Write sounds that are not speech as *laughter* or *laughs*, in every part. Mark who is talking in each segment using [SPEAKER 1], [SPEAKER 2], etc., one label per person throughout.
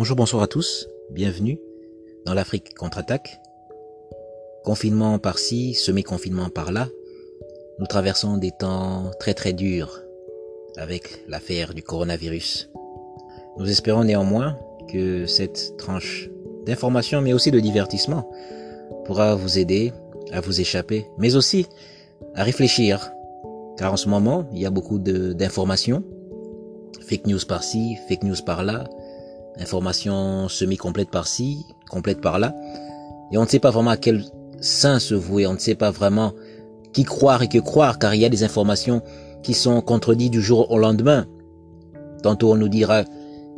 [SPEAKER 1] Bonjour, bonsoir à tous, bienvenue dans l'Afrique contre-attaque. Confinement par-ci, semi-confinement par-là, nous traversons des temps très très durs avec l'affaire du coronavirus. Nous espérons néanmoins que cette tranche d'information mais aussi de divertissement pourra vous aider à vous échapper, mais aussi à réfléchir. Car en ce moment, il y a beaucoup d'informations, fake news par-ci, fake news par-là, information semi-complète par-ci, complète par-là. Et on ne sait pas vraiment à quel sein se vouer, on ne sait pas vraiment qui croire et que croire, car il y a des informations qui sont contredites du jour au lendemain. Tantôt on nous dira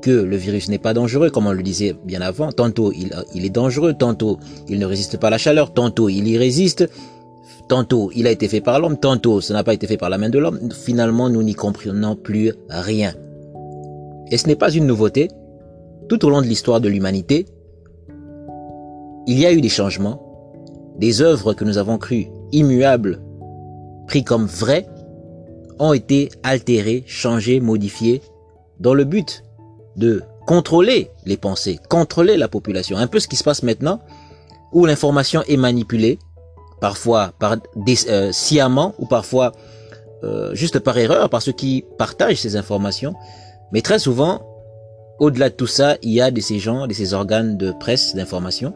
[SPEAKER 1] que le virus n'est pas dangereux, comme on le disait bien avant, tantôt il, il est dangereux, tantôt il ne résiste pas à la chaleur, tantôt il y résiste, tantôt il a été fait par l'homme, tantôt ce n'a pas été fait par la main de l'homme. Finalement, nous n'y comprenons plus rien. Et ce n'est pas une nouveauté, tout au long de l'histoire de l'humanité, il y a eu des changements, des œuvres que nous avons crues immuables, pris comme vraies, ont été altérées, changées, modifiées, dans le but de contrôler les pensées, contrôler la population. Un peu ce qui se passe maintenant, où l'information est manipulée, parfois par euh, sciemment ou parfois euh, juste par erreur par ceux qui partagent ces informations, mais très souvent au-delà de tout ça, il y a de ces gens, de ces organes de presse, d'information,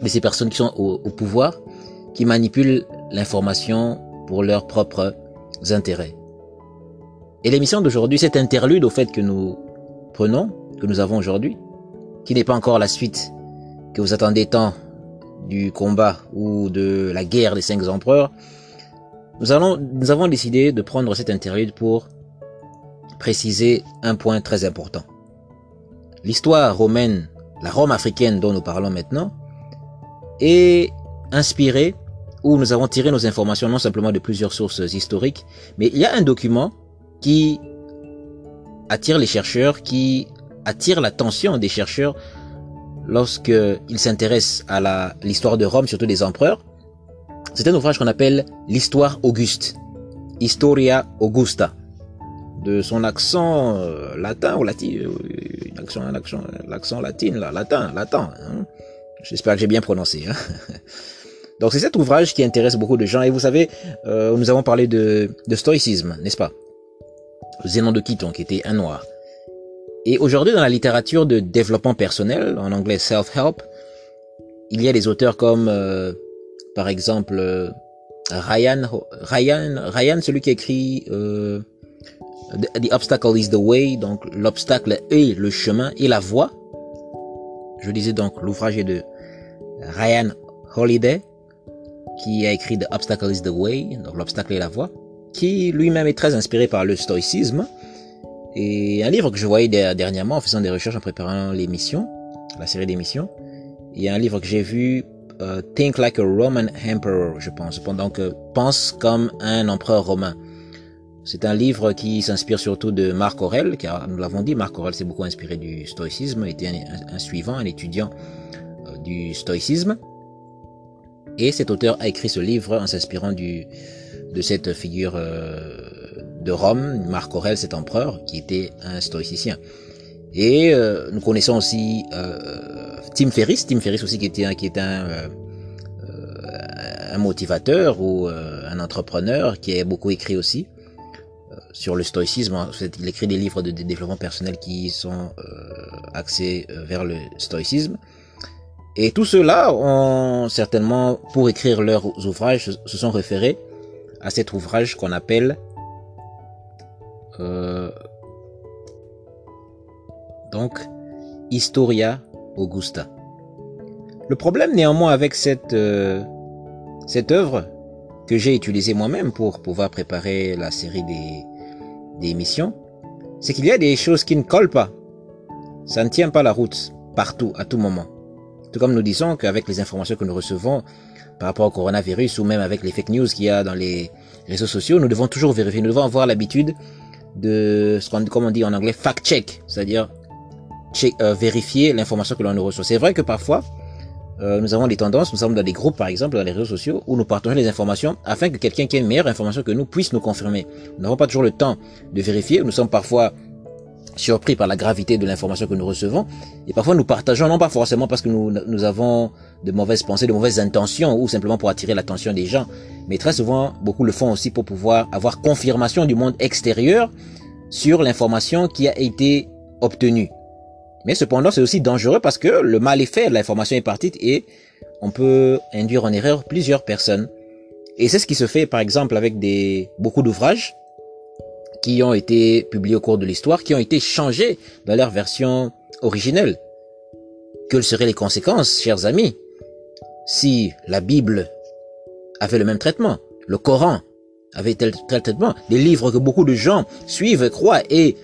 [SPEAKER 1] de ces personnes qui sont au, pouvoir, qui manipulent l'information pour leurs propres intérêts. Et l'émission d'aujourd'hui, cet interlude au fait que nous prenons, que nous avons aujourd'hui, qui n'est pas encore la suite que vous attendez tant du combat ou de la guerre des cinq empereurs, nous avons décidé de prendre cet interlude pour préciser un point très important. L'histoire romaine, la Rome africaine dont nous parlons maintenant, est inspirée où nous avons tiré nos informations non simplement de plusieurs sources historiques, mais il y a un document qui attire les chercheurs, qui attire l'attention des chercheurs lorsqu'ils s'intéressent à l'histoire de Rome, surtout des empereurs. C'est un ouvrage qu'on appelle l'histoire auguste, Historia Augusta de son accent euh, latin ou latin, euh, accent, accent, l'accent latin, là, latin, latin. Hein. J'espère que j'ai bien prononcé. Hein. *laughs* Donc c'est cet ouvrage qui intéresse beaucoup de gens. Et vous savez, euh, nous avons parlé de, de stoïcisme, n'est-ce pas? Zénon de Quiton, qui était un noir. Et aujourd'hui, dans la littérature de développement personnel, en anglais self-help, il y a des auteurs comme, par exemple, Ryan, Ryan, Ryan, celui qui écrit The obstacle is the way, donc l'obstacle est le chemin et la voie. Je disais donc l'ouvrage est de Ryan Holiday, qui a écrit The obstacle is the way, donc l'obstacle est la voie, qui lui-même est très inspiré par le stoïcisme. Et un livre que je voyais dernièrement en faisant des recherches en préparant l'émission, la série d'émissions, il y a un livre que j'ai vu, euh, Think Like a Roman Emperor, je pense, que pense comme un empereur romain. C'est un livre qui s'inspire surtout de Marc Aurel, car nous l'avons dit, Marc Aurel s'est beaucoup inspiré du stoïcisme, était un, suivant, un étudiant euh, du stoïcisme. Et cet auteur a écrit ce livre en s'inspirant du de cette figure euh, de Rome, Marc Aurel, cet empereur, qui était un stoïcicien. Et euh, nous connaissons aussi Tim Ferriss, Tim Ferriss aussi qui était, qui est un, un motivateur ou un entrepreneur qui a beaucoup écrit aussi sur le stoïcisme. Il écrit des livres de, développement personnel qui sont euh, axés euh, vers le stoïcisme. Et tous ceux-là ont certainement, pour écrire leurs ouvrages, se sont référés à cet ouvrage qu'on appelle euh, donc Historia Augusta. Le problème néanmoins avec cette cette œuvre que j'ai utilisée moi-même pour pouvoir préparer la série des des émissions, c'est qu'il y a des choses qui ne collent pas. Ça ne tient pas la route partout, à tout moment. Tout comme nous disons qu'avec les informations que nous recevons par rapport au coronavirus ou même avec les fake news qu'il y a dans les réseaux sociaux, nous devons toujours vérifier. Nous devons avoir l'habitude de ce qu'on, on dit en anglais, fact-check, c'est-à-dire euh, vérifier l'information que l'on nous reçoit. C'est vrai que parfois, euh, nous avons des tendances, nous sommes dans des groupes par exemple, dans les réseaux sociaux, où nous partageons les informations afin que quelqu'un qui ait une meilleure information que nous puisse nous confirmer. Nous n'avons pas toujours le temps de vérifier, nous sommes parfois surpris par la gravité de l'information que nous recevons. Et parfois nous partageons, non pas forcément parce que nous, nous avons de mauvaises pensées, de mauvaises intentions, ou simplement pour attirer l'attention des gens, mais très souvent, beaucoup le font aussi pour pouvoir avoir confirmation du monde extérieur sur l'information qui a été obtenue. Mais cependant, c'est aussi dangereux parce que le mal est fait, l'information est partie et on peut induire en erreur plusieurs personnes. Et c'est ce qui se fait par exemple avec des beaucoup d'ouvrages qui ont été publiés au cours de l'histoire, qui ont été changés dans leur version originelle. Quelles seraient les conséquences, chers amis, si la Bible avait le même traitement, le Coran avait tel, traitement, des livres que beaucoup de gens suivent, croient et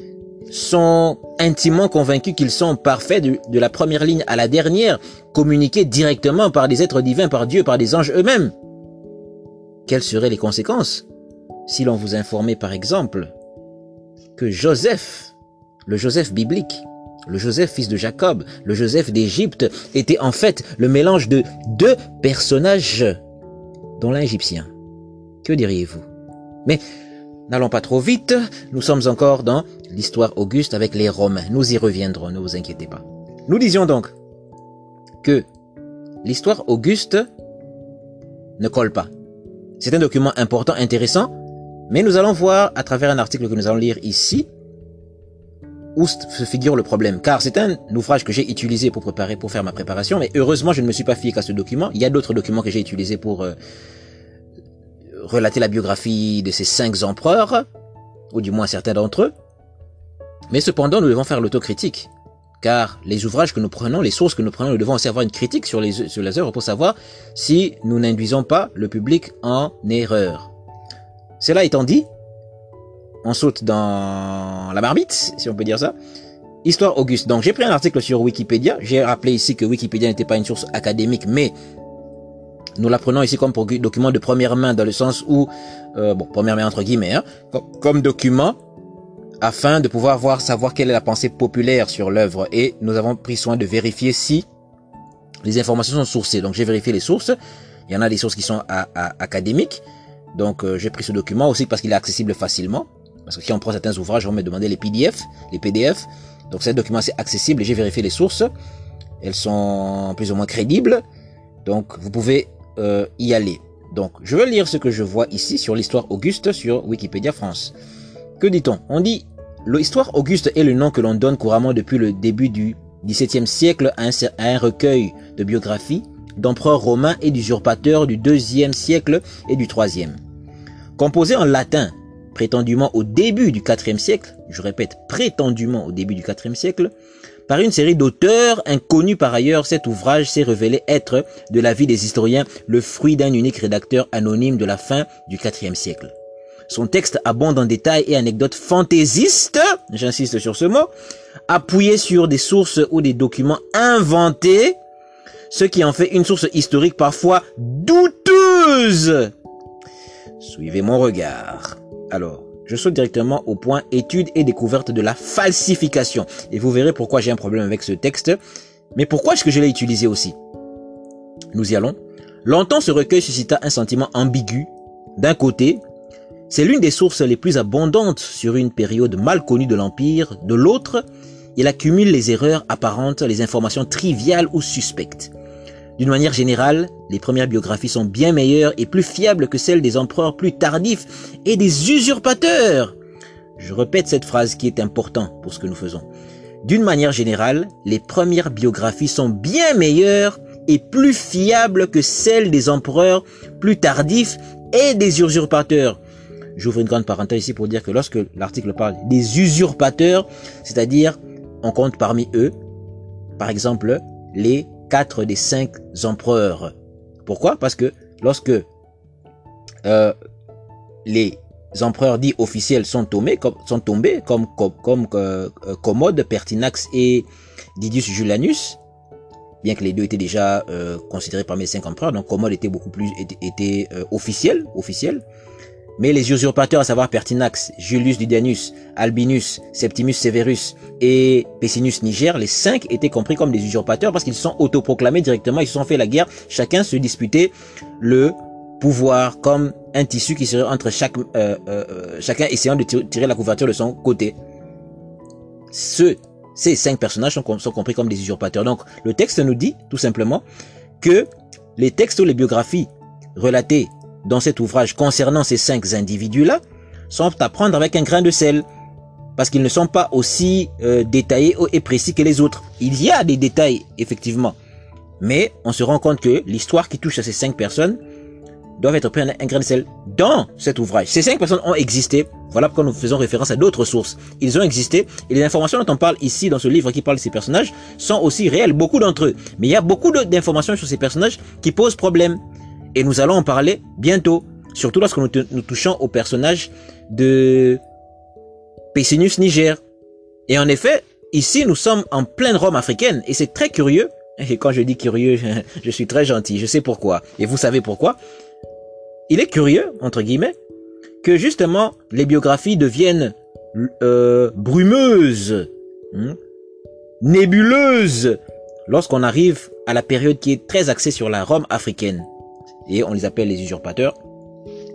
[SPEAKER 1] sont intimement convaincus qu'ils sont parfaits de, la première ligne à la dernière, communiqués directement par des êtres divins, par Dieu, par des anges eux-mêmes. Quelles seraient les conséquences si l'on vous informait par exemple que Joseph, le Joseph biblique, le Joseph fils de Jacob, le Joseph d'Égypte, était en fait le mélange de deux personnages, dont l'un égyptien. Que diriez-vous? Mais n'allons pas trop vite, nous sommes encore dans l'histoire auguste avec les Romains. Nous y reviendrons, ne vous inquiétez pas. Nous disions donc que l'histoire auguste ne colle pas. C'est un document important, intéressant, mais nous allons voir à travers un article que nous allons lire ici où se figure le problème. Car c'est un ouvrage que j'ai utilisé pour préparer, pour faire ma préparation, mais heureusement je ne me suis pas fié qu'à ce document. Il y a d'autres documents que j'ai utilisés pour euh, relater la biographie de ces cinq empereurs, ou du moins certains d'entre eux. Mais cependant, nous devons faire l'autocritique. Car les ouvrages que nous prenons, les sources que nous prenons, nous devons aussi avoir une critique sur les, œuvres pour savoir si nous n'induisons pas le public en erreur. Cela étant dit, on saute dans la marmite, si on peut dire ça. Histoire Auguste. Donc j'ai pris un article sur Wikipédia. J'ai rappelé ici que Wikipédia n'était pas une source académique, mais nous la prenons ici comme document de première main dans le sens où, euh, bon, première main entre guillemets, hein, comme, document afin de pouvoir voir, savoir quelle est la pensée populaire sur l'œuvre. Et nous avons pris soin de vérifier si les informations sont sourcées. Donc j'ai vérifié les sources. Il y en a des sources qui sont académiques. Donc euh, j'ai pris ce document aussi parce qu'il est accessible facilement. Parce que si on prend certains ouvrages, on me demander les PDF, les PDF. Donc c'est document assez accessible et j'ai vérifié les sources. Elles sont plus ou moins crédibles. Donc vous pouvez euh, y aller. Donc je vais lire ce que je vois ici sur l'histoire Auguste sur Wikipédia France. Que dit-on? On dit l'histoire Auguste est le nom que l'on donne couramment depuis le début du XVIIe siècle à un, recueil de biographies d'empereurs romains et d'usurpateurs du deuxième siècle et du troisième. Composé en latin, prétendument au début du IVe siècle, je répète, prétendument au début du IVe siècle, par une série d'auteurs inconnus par ailleurs, cet ouvrage s'est révélé être, de l'avis des historiens, le fruit d'un unique rédacteur anonyme de la fin du IVe siècle. Son texte abonde en détails et anecdotes fantaisistes, j'insiste sur ce mot, appuyés sur des sources ou des documents inventés ce qui en fait une source historique parfois douteuse. Suivez mon regard. Alors, je saute directement au point étude et découverte de la falsification. Et vous verrez pourquoi j'ai un problème avec ce texte. Mais pourquoi est-ce que je l'ai utilisé aussi? Nous y allons. Longtemps, ce recueil suscita un sentiment ambigu. D'un côté, c'est l'une des sources les plus abondantes sur une période mal connue de l'Empire. De l'autre, il accumule les erreurs apparentes, les informations triviales ou suspectes. D'une manière générale, les premières biographies sont bien meilleures et plus fiables que celles des empereurs plus tardifs et des usurpateurs. Je répète cette phrase qui est importante pour ce que nous faisons. D'une manière générale, les premières biographies sont bien meilleures et plus fiables que celles des empereurs plus tardifs et des usurpateurs. J'ouvre une grande parenthèse ici pour dire que lorsque l'article parle des usurpateurs, c'est-à-dire on compte parmi eux, par exemple, les quatre des cinq empereurs. Pourquoi? Parce que lorsque euh, les empereurs dits officiels sont tombés, comme, sont tombés, comme, comme, euh, Commode, Pertinax et Didius Julianus, bien que les deux étaient déjà euh, considérés parmi les cinq empereurs, donc Commode était beaucoup plus était, officiel, officiel. Mais les usurpateurs, à savoir Pertinax, Julius Didianus, Albinus, Septimus Severus et Pessinus Niger, les cinq étaient compris comme des usurpateurs parce qu'ils sont autoproclamés directement, ils se sont fait la guerre, chacun se disputait le pouvoir comme un tissu qui serait entre chaque, euh, euh, chacun essayant de tirer la couverture de son côté. ce, ces cinq personnages sont, sont compris comme des usurpateurs. Donc, le texte nous dit, tout simplement, que les textes ou les biographies relatées dans cet ouvrage concernant ces cinq individus-là sont à prendre avec un grain de sel parce qu'ils ne sont pas aussi euh, détaillés et précis que les autres. Il y a des détails, effectivement, mais on se rend compte que l'histoire qui touche à ces cinq personnes doivent être pris un grain de sel dans cet ouvrage. Ces cinq personnes ont existé. Voilà pourquoi nous faisons référence à d'autres sources. Ils ont existé et les informations dont on parle ici dans ce livre qui parle de ces personnages sont aussi réelles, beaucoup d'entre eux. Mais il y a beaucoup d'informations sur ces personnages qui posent problème. Et nous allons en parler bientôt. Surtout lorsque nous, touchons au personnage de Pessinus Niger. Et en effet, ici nous sommes en pleine Rome africaine et c'est très curieux. Et quand je dis curieux, *laughs* je suis très gentil, je sais pourquoi. Et vous savez pourquoi il est curieux, entre guillemets, que justement les biographies deviennent euh, brumeuses, hein, nébuleuses, lorsqu'on arrive à la période qui est très axée sur la Rome africaine. Et on les appelle les usurpateurs.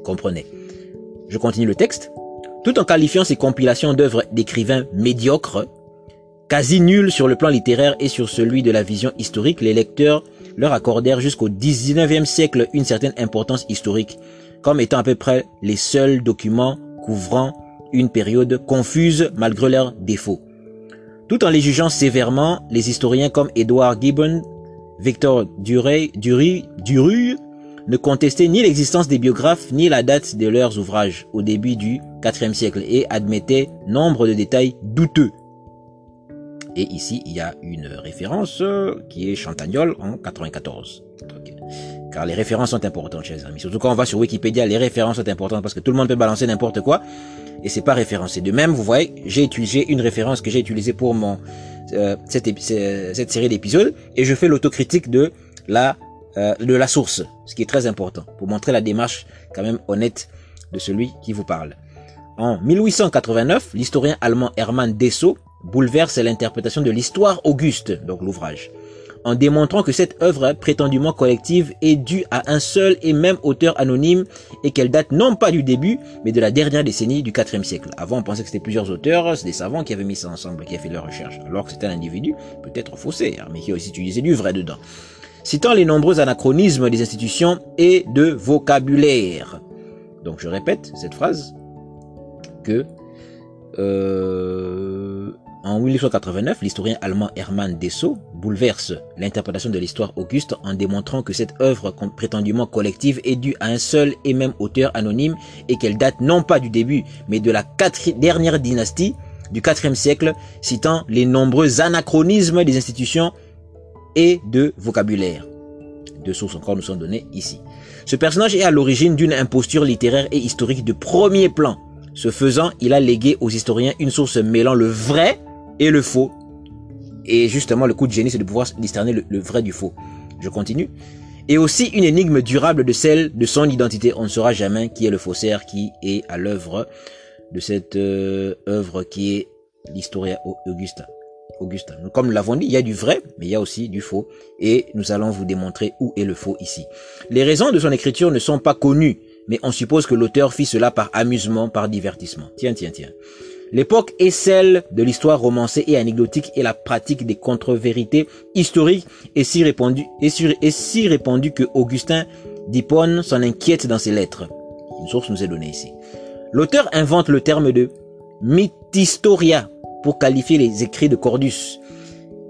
[SPEAKER 1] Comprenez. Je continue le texte. Tout en qualifiant ces compilations d'œuvres d'écrivains médiocres, quasi nulles sur le plan littéraire et sur celui de la vision historique, les lecteurs leur accordèrent jusqu'au 19e siècle une certaine importance historique, comme étant à peu près les seuls documents couvrant une période confuse malgré leurs défauts. Tout en les jugeant sévèrement, les historiens comme Edward Gibbon, Victor Duray, Dury, Duru ne contestaient ni l'existence des biographes ni la date de leurs ouvrages au début du IVe siècle et admettaient nombre de détails douteux et ici, il y a une référence euh, qui est Chantagnol en 94. Car les références sont importantes, chers amis. Surtout quand on va sur Wikipédia, les références sont importantes parce que tout le monde peut balancer n'importe quoi et c'est pas référencé. De même, vous voyez, j'ai utilisé une référence que j'ai utilisée pour mon euh, cette, cette, série d'épisodes et je fais l'autocritique de la euh, de la source, ce qui est très important pour montrer la démarche quand même honnête de celui qui vous parle. En 1889, l'historien allemand Hermann Dessau bouleverse l'interprétation de l'histoire auguste, donc l'ouvrage, en démontrant que cette œuvre prétendument collective est due à un seul et même auteur anonyme et qu'elle date non pas du début, mais de la dernière décennie du IVe siècle. Avant, on pensait que c'était plusieurs auteurs, des savants qui avaient mis ça ensemble, qui avaient fait leur recherche, alors que c'était un individu, peut-être faussé, mais qui a aussi utilisé du vrai dedans. Citant les nombreux anachronismes des institutions et de vocabulaire. Donc je répète cette phrase que euh, en 1889, l'historien allemand Hermann Dessau bouleverse l'interprétation de l'histoire auguste en démontrant que cette œuvre prétendument collective est due à un seul et même auteur anonyme et qu'elle date non pas du début, mais de la dernière dynastie du IVe siècle, citant les nombreux anachronismes des institutions et de vocabulaire. Deux sources encore nous sont données ici. Ce personnage est à l'origine d'une imposture littéraire et historique de premier plan. Ce faisant, il a légué aux historiens une source mêlant le vrai et le faux. Et justement, le coup de génie, c'est de pouvoir discerner le, vrai du faux. Je continue. Et aussi une énigme durable de celle de son identité. On ne saura jamais qui est le faussaire qui est à l'œuvre de cette euh, œuvre qui est l'historien Augustin. Augustin. Comme nous l'avons dit, il y a du vrai, mais il y a aussi du faux. Et nous allons vous démontrer où est le faux ici. Les raisons de son écriture ne sont pas connues, mais on suppose que l'auteur fit cela par amusement, par divertissement. Tiens, tiens, tiens. L'époque est celle de l'histoire romancée et anecdotique et la pratique des contre-vérités historiques est si répandue, est, si répandue que Augustin d'Hippone s'en inquiète dans ses lettres. Une source nous est donnée ici. L'auteur invente le terme de mythistoria pour qualifier les écrits de Cordus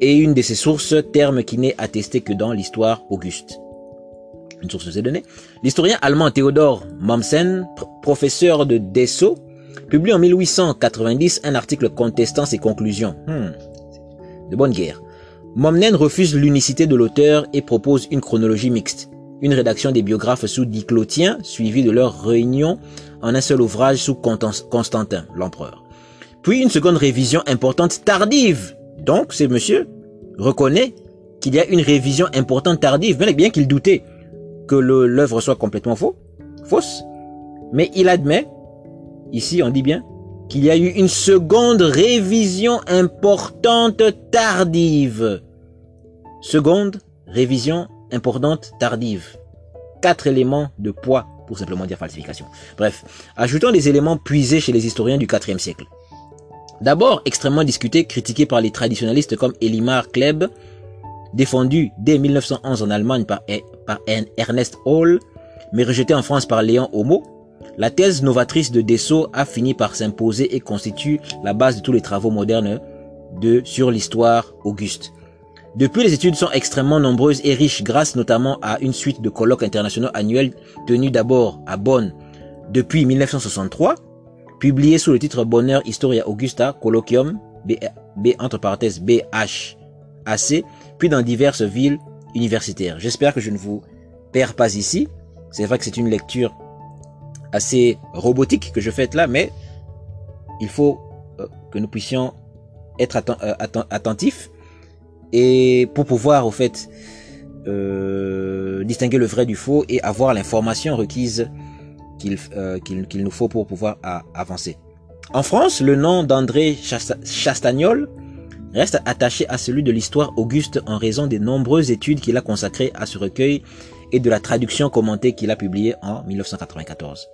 [SPEAKER 1] et une de ces sources, terme qui n'est attesté que dans l'histoire auguste. Une source est donnée. L'historien allemand Théodore Mommsen, professeur de Dessau, publie en 1890 un article contestant ses conclusions. Hmm. De bonne guerre. Momnen refuse l'unicité de l'auteur et propose une chronologie mixte, une rédaction des biographes sous Diclotien, suivie de leur réunion en un seul ouvrage sous Constantin, l'empereur. Puis une seconde révision importante tardive. Donc, ce monsieur reconnaît qu'il y a une révision importante tardive, bien qu'il doutait que l'œuvre soit complètement faux, fausse. Mais il admet Ici, on dit bien qu'il y a eu une seconde révision importante tardive. Seconde révision importante tardive. Quatre éléments de poids pour simplement dire falsification. Bref, ajoutons des éléments puisés chez les historiens du IVe siècle. D'abord extrêmement discuté, critiqué par les traditionalistes comme Elimar Kleb, défendu dès 1911 en Allemagne par, e, Ernest Hall, mais rejeté en France par Léon Homo, la thèse novatrice de Dessau a fini par s'imposer et constitue la base de tous les travaux modernes de, sur l'histoire auguste. Depuis, les études sont extrêmement nombreuses et riches grâce notamment à une suite de colloques internationaux annuels tenus d'abord à Bonn depuis 1963, publiés sous le titre Bonheur Historia Augusta Colloquium B, B entre parenthèses BHAC, puis dans diverses villes universitaires. J'espère que je ne vous perds pas ici. C'est vrai que c'est une lecture assez robotique que je fais là, mais il faut euh, que nous puissions être euh, attentifs et pour pouvoir au fait euh, distinguer le vrai du faux et avoir l'information requise qu'il qu'il nous faut pour pouvoir avancer. En France, le nom d'André Chastagnol reste attaché à celui de l'histoire auguste en raison des nombreuses études qu'il a consacrées à ce recueil et de la traduction commentée qu'il a publiée en 1994.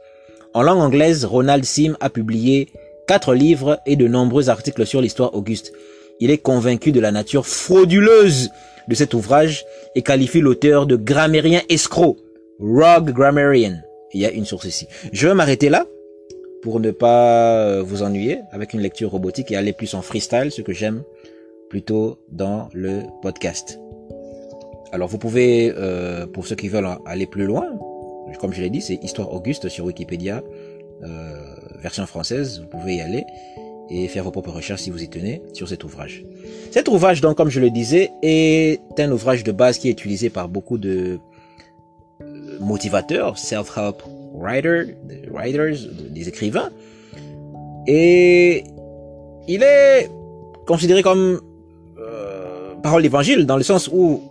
[SPEAKER 1] En langue anglaise, Ronald Sim a publié quatre livres et de nombreux articles sur l'histoire auguste. Il est convaincu de la nature frauduleuse de cet ouvrage et qualifie l'auteur de grammairien escroc, rogue grammarian. Il y a une source ici. Je vais m'arrêter là pour ne pas euh, vous ennuyer avec une lecture robotique et aller plus en freestyle, ce que j'aime plutôt dans le podcast. Alors vous pouvez, euh, pour ceux qui veulent aller plus loin, comme je l'ai dit, c'est Histoire Auguste sur Wikipédia, euh, version française, vous pouvez y aller et faire vos propres recherches si vous y tenez sur cet ouvrage. Cet ouvrage, donc, comme je le disais, est un ouvrage de base qui est utilisé par beaucoup de motivateurs, self-help writers, writers, des écrivains, et il est considéré comme euh, parole d'évangile dans le sens où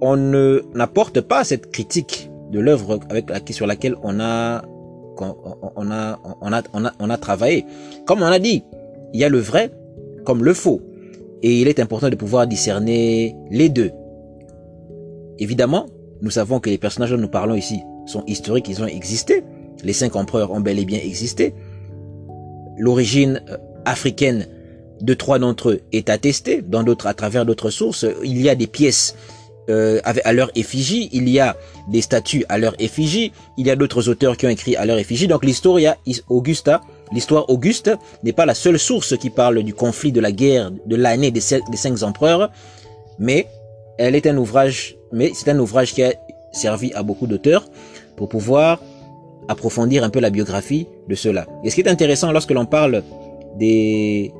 [SPEAKER 1] on ne n'apporte pas cette critique de l'œuvre avec sur laquelle on a on a on a on a on a travaillé. Comme on a dit, il y a le vrai comme le faux et il est important de pouvoir discerner les deux. Évidemment, nous savons que les personnages dont nous parlons ici sont historiques, ils ont existé. Les cinq empereurs ont bel et bien existé. L'origine euh, africaine de trois d'entre eux est attestée dans d'autres à travers d'autres sources. Il y a des pièces euh, à leur effigie, il y a des statues à leur effigie, il y a d'autres auteurs qui ont écrit à leur effigie. Donc l'Historia Augusta, l'histoire Auguste, n'est pas la seule source qui parle du conflit, de la guerre, de l'année des, cinq empereurs, mais elle est un ouvrage, mais c'est un ouvrage qui a servi à beaucoup d'auteurs pour pouvoir approfondir un peu la biographie de ceux-là. Et ce qui est intéressant lorsque l'on parle des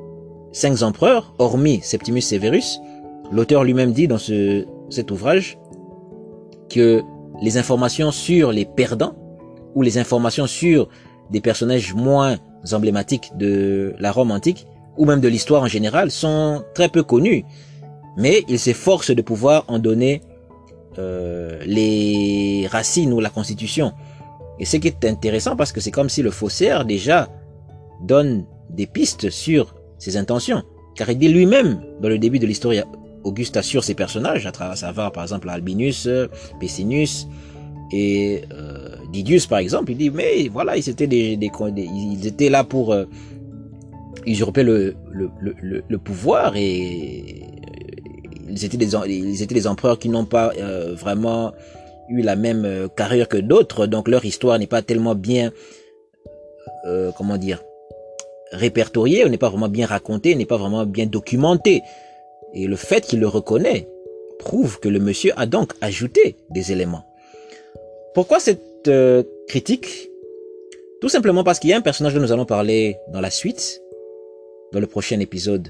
[SPEAKER 1] cinq empereurs, hormis Septimus Severus, l'auteur lui-même dit dans ce, cet ouvrage que les informations sur les perdants ou les informations sur des personnages moins emblématiques de la Rome antique ou même de l'histoire en général sont très peu connus. Mais il s'efforce de pouvoir en donner euh, les racines ou la constitution. Et ce qui est intéressant parce que c'est comme si le faussaire déjà donne des pistes sur ses intentions. Car il dit lui-même dans le début de l'histoire Auguste assure ses personnages, à travers savoir par exemple Albinus, Pessinus et euh, Didius par exemple. Il dit mais voilà ils étaient ils étaient là pour euh, usurper le, le, pouvoir et ils étaient des ils étaient des empereurs qui n'ont pas euh, vraiment eu la même euh, carrière que d'autres donc leur histoire n'est pas tellement bien comment dire répertoriée, n'est pas vraiment bien racontée, n'est pas vraiment bien documentée. Et le fait qu'il le reconnaît prouve que le monsieur a donc ajouté des éléments. Pourquoi cette euh, critique? Tout simplement parce qu'il y a un personnage dont nous allons parler dans la suite, dans le prochain épisode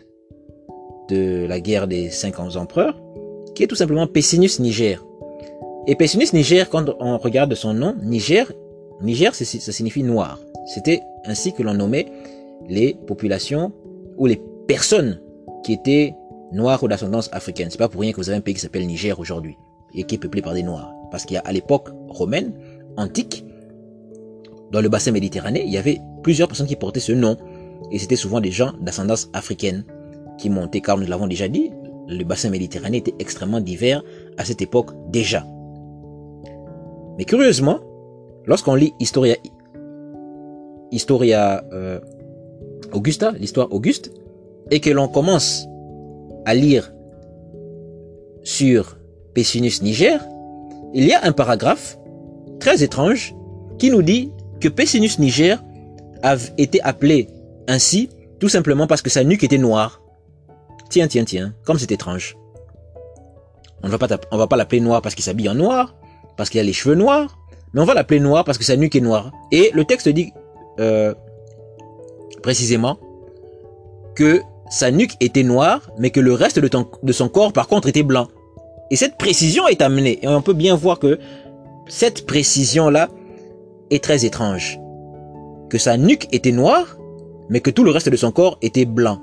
[SPEAKER 1] de la guerre des cinq empereurs, qui est tout simplement Pessinus Niger. Et Pessinus Niger, quand on regarde son nom, Niger, Niger, ça signifie noir. C'était ainsi que l'on nommait les populations ou les personnes qui étaient noirs ou d'ascendance africaine. C'est pas pour rien que vous avez un pays qui s'appelle Niger aujourd'hui et qui est peuplé par des noirs. Parce qu'il y a à l'époque romaine, antique, dans le bassin méditerranéen, il y avait plusieurs personnes qui portaient ce nom. Et c'était souvent des gens d'ascendance africaine qui montaient, car nous l'avons déjà dit, le bassin méditerranéen était extrêmement divers à cette époque déjà. Mais curieusement, lorsqu'on lit Historia, euh, Augusta, l'histoire Auguste, et que l'on commence à lire sur Pessinus Niger, il y a un paragraphe très étrange qui nous dit que Pessinus Niger a été appelé ainsi tout simplement parce que sa nuque était noire. Tiens, tiens, tiens, comme c'est étrange. On ne va pas, l'appeler noir parce qu'il s'habille en noir, parce qu'il a les cheveux noirs, mais on va l'appeler noir parce que sa nuque est noire. Et le texte dit euh, précisément que sa nuque était noire, mais que le reste de, de son corps, par contre, était blanc. Et cette précision est amenée. Et on peut bien voir que cette précision-là est très étrange. Que sa nuque était noire, mais que tout le reste de son corps était blanc.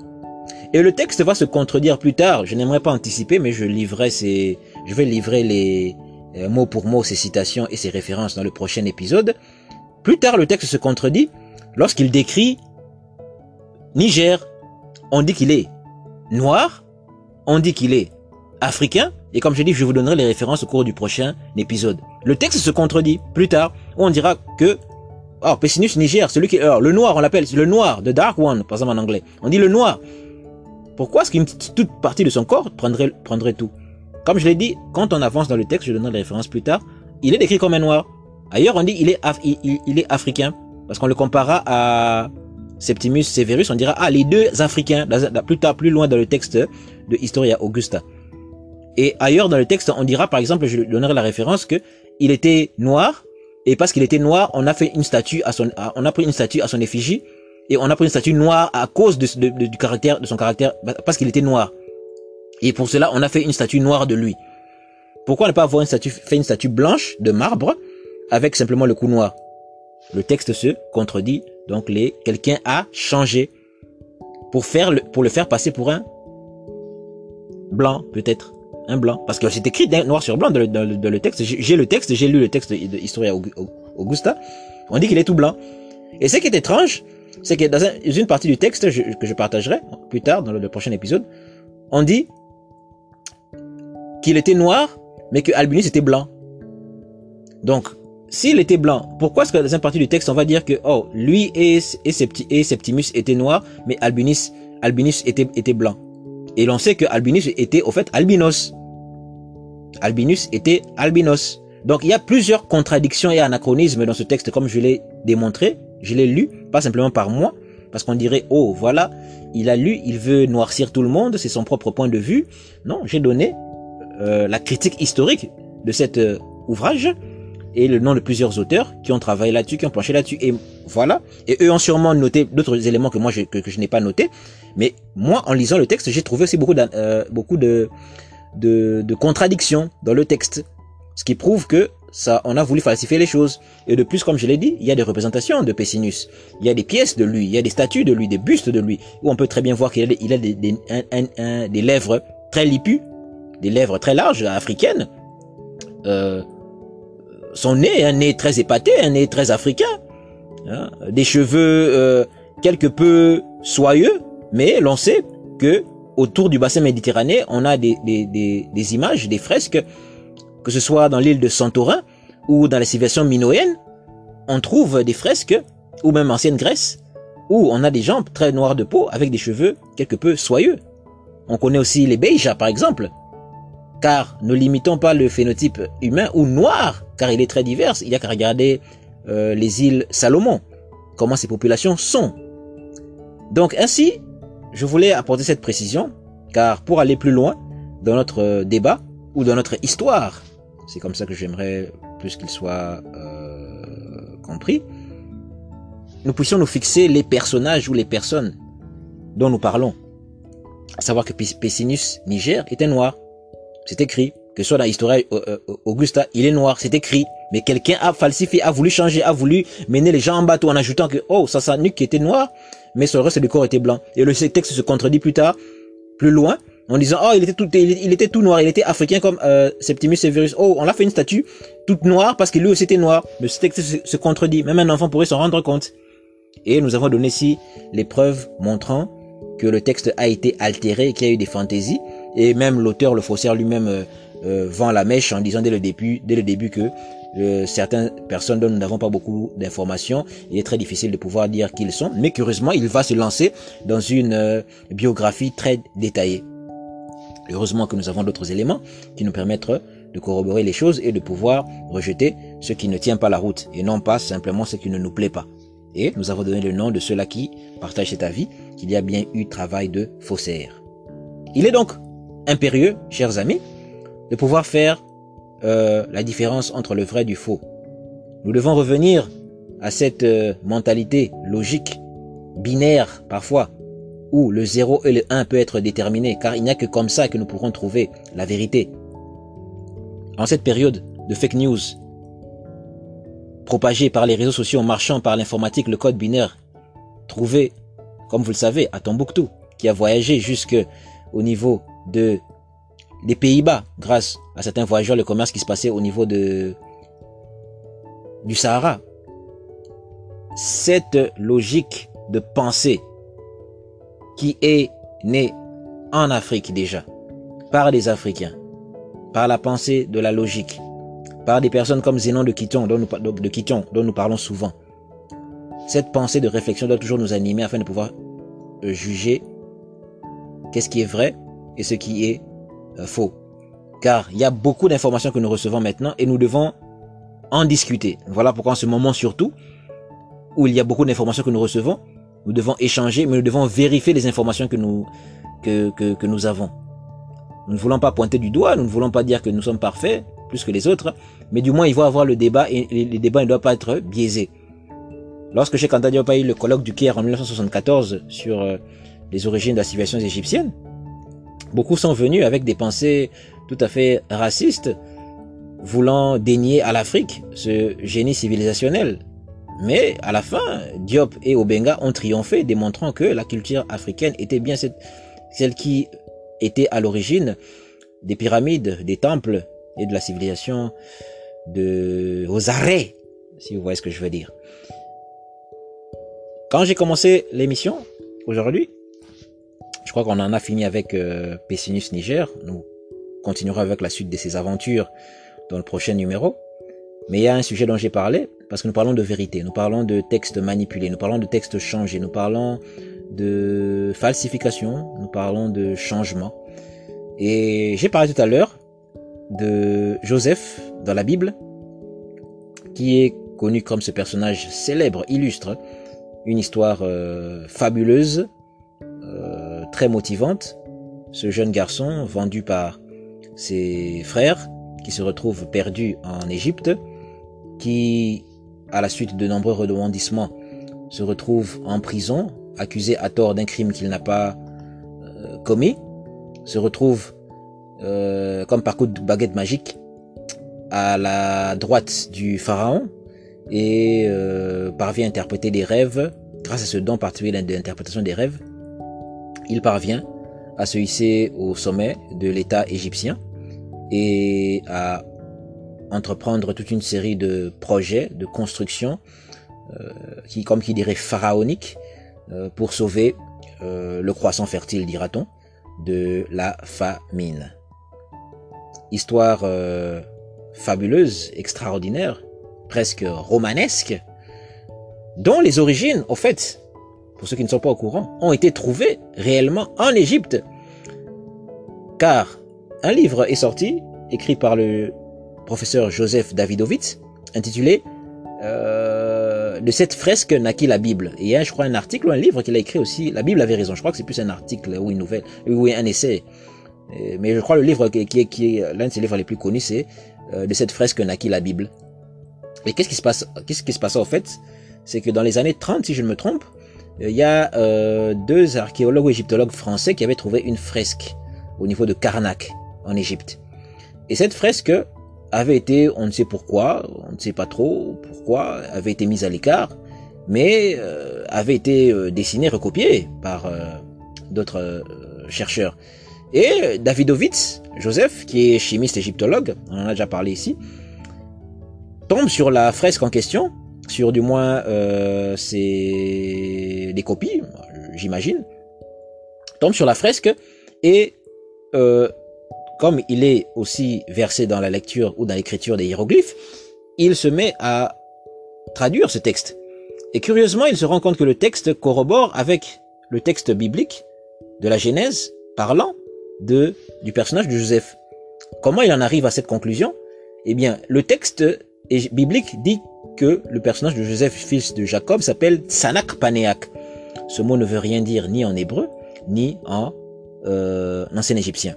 [SPEAKER 1] Et le texte va se contredire plus tard. Je n'aimerais pas anticiper, mais je livrerai ces, je vais livrer les euh, mots pour mots ces citations et ces références dans le prochain épisode. Plus tard, le texte se contredit lorsqu'il décrit Niger. On dit qu'il est noir, on dit qu'il est africain, et comme je dis, je vous donnerai les références au cours du prochain épisode. Le texte se contredit plus tard, où on dira que Oh, Pessinus Niger, celui qui est le noir, on l'appelle le noir, the dark one, par exemple en anglais. On dit le noir. Pourquoi est-ce qu'une toute partie de son corps prendrait, prendrait tout? Comme je l'ai dit, quand on avance dans le texte, je donnerai les références plus tard, il est décrit comme un noir. Ailleurs, on dit il est, il, est africain, parce qu'on le compara à Septimus Severus, on dira, ah, les deux africains, plus tard, plus loin dans le texte de Historia Augusta. Et ailleurs dans le texte, on dira, par exemple, je donnerai la référence que il était noir, et parce qu'il était noir, on a fait une statue à son, on a pris une statue à son effigie, et on a pris une statue noire à cause de, du caractère, de son caractère, parce qu'il était noir. Et pour cela, on a fait une statue noire de lui. Pourquoi ne pas avoir une statue, fait une statue blanche de marbre avec simplement le cou noir? Le texte se contredit. Donc les, quelqu'un a changé pour faire le, pour le faire passer pour un blanc, peut-être. Un blanc. Parce que c'est écrit noir sur blanc dans le, texte. J'ai le texte, j'ai lu le texte de Historia Augusta. On dit qu'il est tout blanc. Et ce qui est étrange, c'est que dans une partie du texte que je partagerai plus tard dans le, prochain épisode, on dit qu'il était noir, mais que Albinus était blanc. Donc, s'il était blanc, pourquoi est-ce que dans une partie du texte, on va dire que, oh, lui et, et, Septimus étaient noirs, mais Albinus, Albinus était, était blanc? Et l'on sait que Albinus était au fait albinos. Albinus était albinos. Donc il y a plusieurs contradictions et anachronismes dans ce texte, comme je l'ai démontré, je l'ai lu, pas simplement par moi, parce qu'on dirait, oh voilà, il a lu, il veut noircir tout le monde, c'est son propre point de vue. Non, j'ai donné euh, la critique historique de cet euh, ouvrage et le nom de plusieurs auteurs qui ont travaillé là-dessus, qui ont penché là-dessus. Et voilà. Et eux ont sûrement noté d'autres éléments que moi je, que, je n'ai pas noté. Mais moi, en lisant le texte, j'ai trouvé aussi beaucoup, euh, beaucoup de, de, de contradictions dans le texte. Ce qui prouve que ça, on a voulu falsifier les choses. Et de plus, comme je l'ai dit, il y a des représentations de Pessinus. Il y a des pièces de lui, il y a des statues de lui, des bustes de lui, où on peut très bien voir qu'il a, des, des, des, des lèvres très lipues, des lèvres très larges, africaines. Euh, son nez, un nez très épaté, un nez très africain. Hein, des cheveux euh, quelque peu soyeux, mais l'on sait que autour du bassin méditerranéen, on a des, des, des, des images, des fresques que ce soit dans l'île de Santorin ou dans les civilisations minoennes, on trouve des fresques, ou même ancienne Grèce, où on a des jambes très noires de peau avec des cheveux quelque peu soyeux. On connaît aussi les Beijas par exemple, car ne limitons pas le phénotype humain ou noir, car il est très divers. Il y a qu'à regarder euh, les îles Salomon, comment ces populations sont. Donc ainsi, je voulais apporter cette précision, car pour aller plus loin dans notre euh, débat ou dans notre histoire, c'est comme ça que j'aimerais plus qu'il soit euh, compris. Nous puissions nous fixer les personnages ou les personnes dont nous parlons. À savoir que Pessinus Niger était noir. C'est écrit. Que ce soit dans l'histoire euh, euh, Augusta, il est noir. C'est écrit. Mais quelqu'un a falsifié, a voulu changer, a voulu mener les gens en bateau en ajoutant que, oh, ça, sa nuque était noire, mais son reste du corps était blanc. Et le texte se contredit plus tard, plus loin, en disant oh il était tout il, était tout noir il était africain comme euh, Septimus Severus oh on l'a fait une statue toute noire parce que lui aussi était noir le texte se, contredit même un enfant pourrait s'en rendre compte et nous avons donné ici les preuves montrant que le texte a été altéré qu'il y a eu des fantaisies et même l'auteur le faussaire lui-même euh, euh, vend la mèche en disant dès le début dès le début que euh, certaines personnes dont nous n'avons pas beaucoup d'informations. Il est très difficile de pouvoir dire qui ils sont. Mais curieusement, il va se lancer dans une euh, biographie très détaillée. Heureusement que nous avons d'autres éléments qui nous permettent de corroborer les choses et de pouvoir rejeter ce qui ne tient pas la route et non pas simplement ce qui ne nous plaît pas. Et nous avons donné le nom de ceux-là qui partagent cet avis qu'il y a bien eu travail de faussaire. Il est donc impérieux, chers amis, de pouvoir faire euh, la différence entre le vrai et du faux. Nous devons revenir à cette euh, mentalité logique, binaire parfois, où le 0 et le 1 peut être déterminé, car il n'y a que comme ça que nous pourrons trouver la vérité. En cette période de fake news, propagée par les réseaux sociaux, marchant par l'informatique, le code binaire, trouvé, comme vous le savez, à Tombouctou, qui a voyagé jusque au niveau de des Pays-Bas, grâce à certains voyageurs, le commerce qui se passait au niveau du Sahara. Cette logique de pensée qui est née en Afrique déjà, par les Africains, par la pensée de la logique, par des personnes comme Zénon de Quiton, dont nous, de dont nous parlons souvent. Cette pensée de réflexion doit toujours nous animer afin de pouvoir euh, juger qu'est-ce qui est vrai et ce qui est euh, faux. Car il y a beaucoup d'informations que nous recevons maintenant et nous devons en discuter. Voilà pourquoi en ce moment surtout, où il y a beaucoup d'informations que nous recevons, nous devons échanger, mais nous devons vérifier les informations que nous, que, que, que nous avons. Nous ne voulons pas pointer du doigt, nous ne voulons pas dire que nous sommes parfaits, plus que les autres, mais du moins il faut avoir le débat et les débats ne doivent pas être biaisés. Lorsque Cheikh Anta Diop a eu le colloque du Caire en 1974 sur euh, les origines de la civilisation égyptienne, Beaucoup sont venus avec des pensées tout à fait racistes, voulant dénier à l'Afrique ce génie civilisationnel. Mais à la fin, Diop et Obenga ont triomphé, démontrant que la culture africaine était bien celle qui était à l'origine des pyramides, des temples et de la civilisation de arrêts, si vous voyez ce que je veux dire. Quand j'ai commencé l'émission aujourd'hui, je crois qu'on en a fini avec euh, Pessinus Niger. Nous continuerons avec la suite de ses aventures dans le prochain numéro. Mais il y a un sujet dont j'ai parlé, parce que nous parlons de vérité, nous parlons de textes manipulés, nous parlons de textes changés, nous parlons de falsification, nous parlons de changement. Et j'ai parlé tout à l'heure de Joseph dans la Bible, qui est connu comme ce personnage célèbre, illustre, une histoire euh, fabuleuse, très motivante. Ce jeune garçon, vendu par ses frères, qui se retrouve perdu en Égypte, qui, à la suite de nombreux rebondissements, se retrouve en prison, accusé à tort d'un crime qu'il n'a pas euh, commis, se retrouve euh, comme par coup de baguette magique à la droite du pharaon et euh, parvient à interpréter des rêves. Grâce à ce don particulier d'interprétation des rêves il parvient à se hisser au sommet de l'État égyptien et à entreprendre toute une série de projets de construction euh, qui, comme qui dirait, pharaoniques euh, pour sauver euh, le croissant fertile, dira-t-on, de la famine. Histoire fabuleuse, extraordinaire, presque romanesque, dont les origines, au fait, pour ceux qui ne sont pas au courant, ont été trouvés réellement en Égypte. Car un livre est sorti, écrit par le professeur Joseph Davidovitz, intitulé euh, De cette fresque naquit la Bible. Et il y a, je crois, un article ou un livre qu'il a écrit aussi. La Bible avait raison. Je crois que c'est plus un article ou une nouvelle, ou un essai. Mais je crois le livre qui est, l'un de ses livres les plus connus, c'est euh, De cette fresque naquit la Bible. Et qu'est-ce qui se passe, qu'est-ce qui se passe au fait? C'est que dans les années 30, si je ne me trompe, il y a euh, deux archéologues égyptologues français qui avaient trouvé une fresque au niveau de Karnak en Égypte. Et cette fresque avait été, on ne sait pourquoi, on ne sait pas trop pourquoi, avait été mise à l'écart, mais euh, avait été euh, dessinée, recopiée par d'autres chercheurs. Et Davidovitz, Joseph, qui est chimiste égyptologue, on en a déjà parlé ici, tombe sur la fresque en question sur du moins euh, c'est des copies, j'imagine, tombe sur la fresque et euh, comme il est aussi versé dans la lecture ou dans l'écriture des hiéroglyphes, il se met à traduire ce texte. Et curieusement, il se rend compte que le texte corrobore avec le texte biblique de la Genèse parlant de, du personnage de Joseph. Comment il en arrive à cette conclusion? Eh bien, le texte biblique dit que le personnage de Joseph, fils de Jacob, s'appelle Tsanak Paneak. Ce mot ne veut rien dire ni en hébreu, ni en euh, ancien égyptien.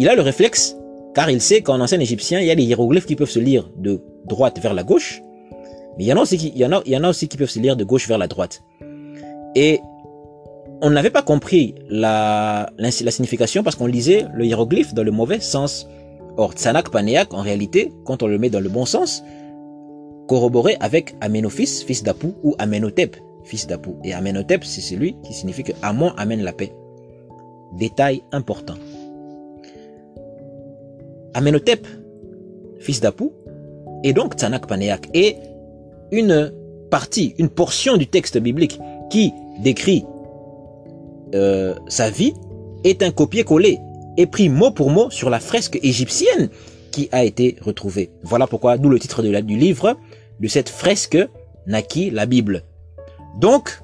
[SPEAKER 1] Il a le réflexe, car il sait qu'en ancien égyptien, il y a des hiéroglyphes qui peuvent se lire de droite vers la gauche, mais il y en a aussi qui, peuvent se lire de gauche vers la droite. Et on n'avait pas compris la, signification parce qu'on lisait le hiéroglyphe dans le mauvais sens. Or, Tsanak Paneak, en réalité, quand on le met dans le bon sens, corroboré avec Amenophis, fils d'Apou, ou Amenhotep, fils d'Apou. Et Amenhotep, c'est celui qui signifie que Amon amène la paix. Détail important. Amenhotep, fils d'Apou, et donc Tsanak Paneak, est une partie, une portion du texte biblique qui décrit euh, sa vie est un copier-coller et pris mot pour mot sur la fresque égyptienne qui a été retrouvée. Voilà pourquoi, d'où le titre du livre, de cette fresque naquit la Bible. Donc,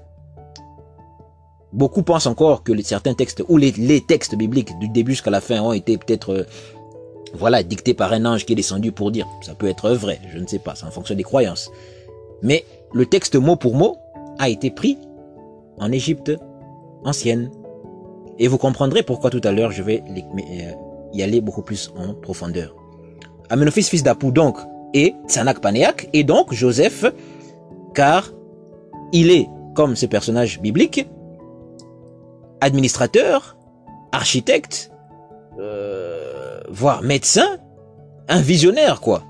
[SPEAKER 1] beaucoup pensent encore que certains textes ou les, les textes bibliques du début jusqu'à la fin ont été peut-être euh, voilà dictés par un ange qui est descendu pour dire. Ça peut être vrai, je ne sais pas, c'est en fonction des croyances. Mais le texte mot pour mot a été pris en Égypte ancienne. Et vous comprendrez pourquoi tout à l'heure je vais euh, y aller beaucoup plus en profondeur. Amenophis, fils d'Apou, donc, et Tsanak Panéak, et donc Joseph, car il est, comme ce personnage biblique, administrateur, architecte, euh, voire médecin, un visionnaire, quoi.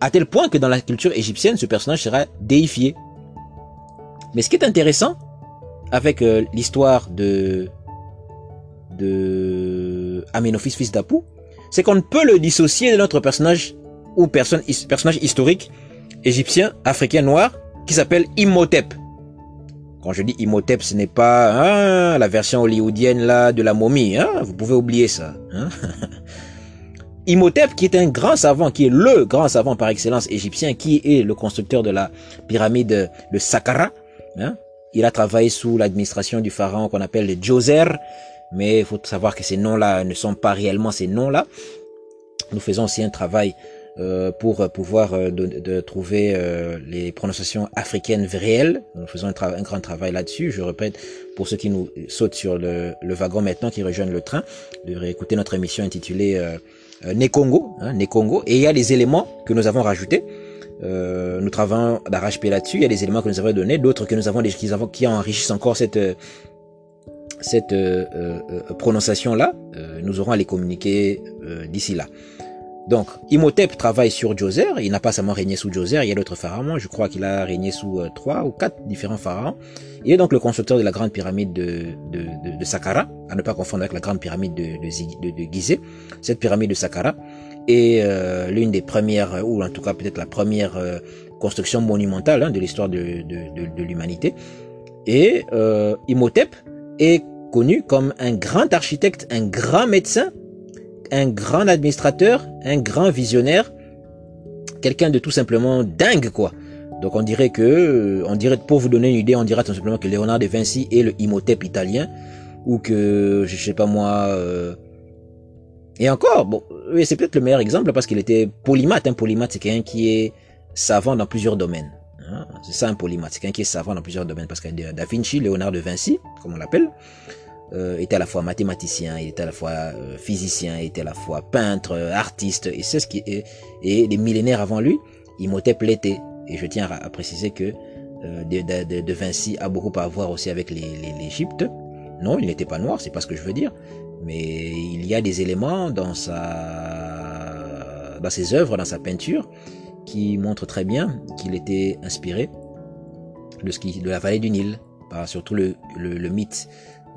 [SPEAKER 1] À tel point que dans la culture égyptienne, ce personnage sera déifié. Mais ce qui est intéressant, avec euh, l'histoire de de Amenophis, fils d'Apou, c'est qu'on ne peut le dissocier de notre personnage ou personnage historique égyptien, africain noir, qui s'appelle Imhotep. Quand je dis Imhotep, ce n'est pas hein, la version hollywoodienne là de la momie. Hein, vous pouvez oublier ça. Hein. *laughs* Imhotep, qui est un grand savant, qui est le grand savant par excellence égyptien, qui est le constructeur de la pyramide de Saqqara, hein, il a travaillé sous l'administration du pharaon qu'on appelle le Djoser, mais il faut savoir que ces noms-là ne sont pas réellement ces noms-là. Nous faisons aussi un travail euh, pour pouvoir euh, de, trouver euh, les prononciations africaines réelles. Nous faisons un, grand travail là-dessus. Je répète, pour ceux qui nous sautent sur le, wagon maintenant, qui rejoignent le train, de réécouter notre émission intitulée Nekongo, hein, Nekongo. Et il y a des éléments que nous avons rajoutés. Euh, nous travaillons d'arrache-pied là-dessus. Il y a des éléments que nous avons donnés, d'autres que nous avons qui, qui enrichissent encore cette cette euh, euh, prononciation là. nous aurons à les communiquer d'ici là. Donc, Imhotep travaille sur Djoser. Il n'a pas seulement régné sous Djoser, il y a d'autres pharaons. Je crois qu'il a régné sous trois ou quatre différents pharaons. Il est donc le constructeur de la grande pyramide de, de, de, de Saqqara, à ne pas confondre avec la grande pyramide de, de, de, Gizeh. Cette pyramide de Saqqara est euh, l'une des premières, ou en tout cas peut-être la première euh, construction monumentale hein, de l'histoire de, de, de, l'humanité. Et euh, Imhotep est connu comme un grand architecte, un grand médecin, un grand administrateur, un grand visionnaire, quelqu'un de tout simplement dingue quoi. Donc on dirait que, on dirait pour vous donner une idée, on dirait tout simplement que Léonard de Vinci est le Imhotep italien, ou que je sais pas moi. Euh, et encore, bon, c'est peut-être le meilleur exemple parce qu'il était polymathe. Un polymathe, c'est quelqu'un qui est savant dans plusieurs domaines. Hein. C'est ça un polymathe, c'est quelqu'un qui est savant dans plusieurs domaines. Parce que Da Vinci, Léonard de Vinci, comme on l'appelle, euh, était à la fois mathématicien, il était à la fois euh, physicien, il était à la fois peintre, artiste, et c'est ce qui est, et des millénaires avant lui, Imhotep l'était. Et je tiens à, préciser que euh, de, de, Vinci a beaucoup à voir aussi avec l'Égypte. Non, il n'était pas noir, c'est pas ce que je veux dire. Mais il y a des éléments dans sa, dans ses œuvres, dans sa peinture, qui montrent très bien qu'il était inspiré de ce qui, de la vallée du Nil, par surtout le, le, mythe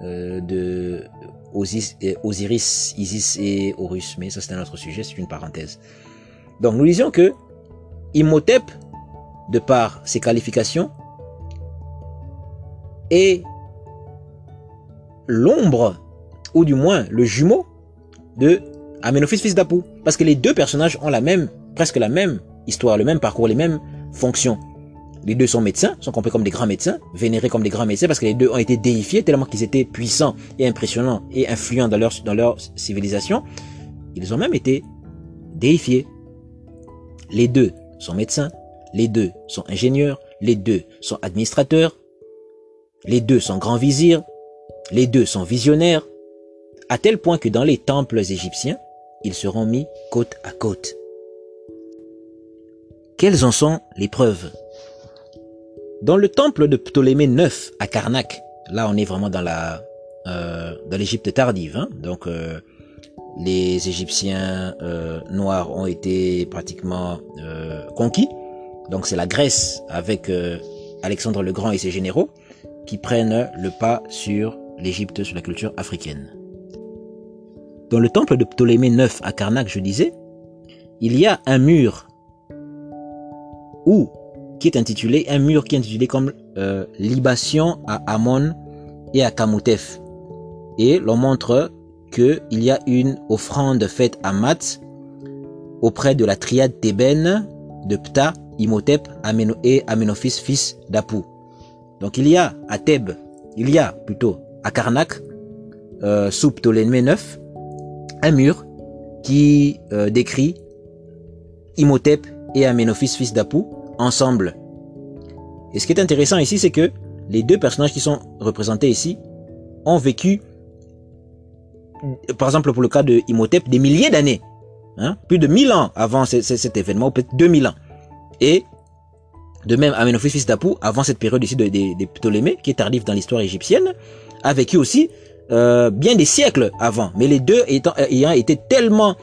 [SPEAKER 1] euh, de Osiris, Isis et Horus. Mais ça c'est un autre sujet, c'est une parenthèse. Donc nous disions que Imhotep de par ses qualifications, et l'ombre, ou du moins le jumeau, de Amenophis fils d'Apou. Parce que les deux personnages ont la même presque la même histoire, le même parcours, les mêmes fonctions. Les deux sont médecins, sont compris comme des grands médecins, vénérés comme des grands médecins parce que les deux ont été déifiés tellement qu'ils étaient puissants et impressionnants et influents dans leur, dans leur civilisation. Ils ont même été déifiés. Les deux sont médecins, les deux sont ingénieurs, les deux sont administrateurs, les deux sont grands vizirs, les deux sont visionnaires, à tel point que dans les temples égyptiens, ils seront mis côte à côte. Quelles en sont les preuves? Dans le temple de Ptolémée IX à Karnak, là on est vraiment dans la euh, dans l'Égypte tardive, hein, donc euh, les Égyptiens euh, noirs ont été pratiquement conquis, donc c'est la Grèce avec Alexandre le Grand et ses généraux qui prennent le pas sur l'Égypte, sur la culture africaine. Dans le temple de Ptolémée IX à Karnak, je disais, il y a un mur où qui est intitulé un mur qui est intitulé comme euh, libation à Amon et à Kamutef. Et l'on montre que il y a une offrande faite à Mat auprès de la triade thébaine de Ptah, Imhotep et Amenophis fils d'Apu. Donc il y a à Thèbes, il y a plutôt à Karnak, euh, sous Ptolémée IX, un mur qui euh, décrit Imhotep et Amenophis, fils d'Apu, ensemble. Et ce qui est intéressant ici, c'est que les deux personnages qui sont représentés ici ont vécu, par exemple pour le cas de Imhotep, des milliers d'années. Hein, plus de 1000 ans avant cet événement, ou peut-être 2000 ans. Et de même, Amenophis, fils d'Apu, avant cette période ici des de, Ptolémées, qui est tardive dans l'histoire égyptienne, a vécu aussi euh, bien des siècles avant. Mais les deux euh, ayant été tellement,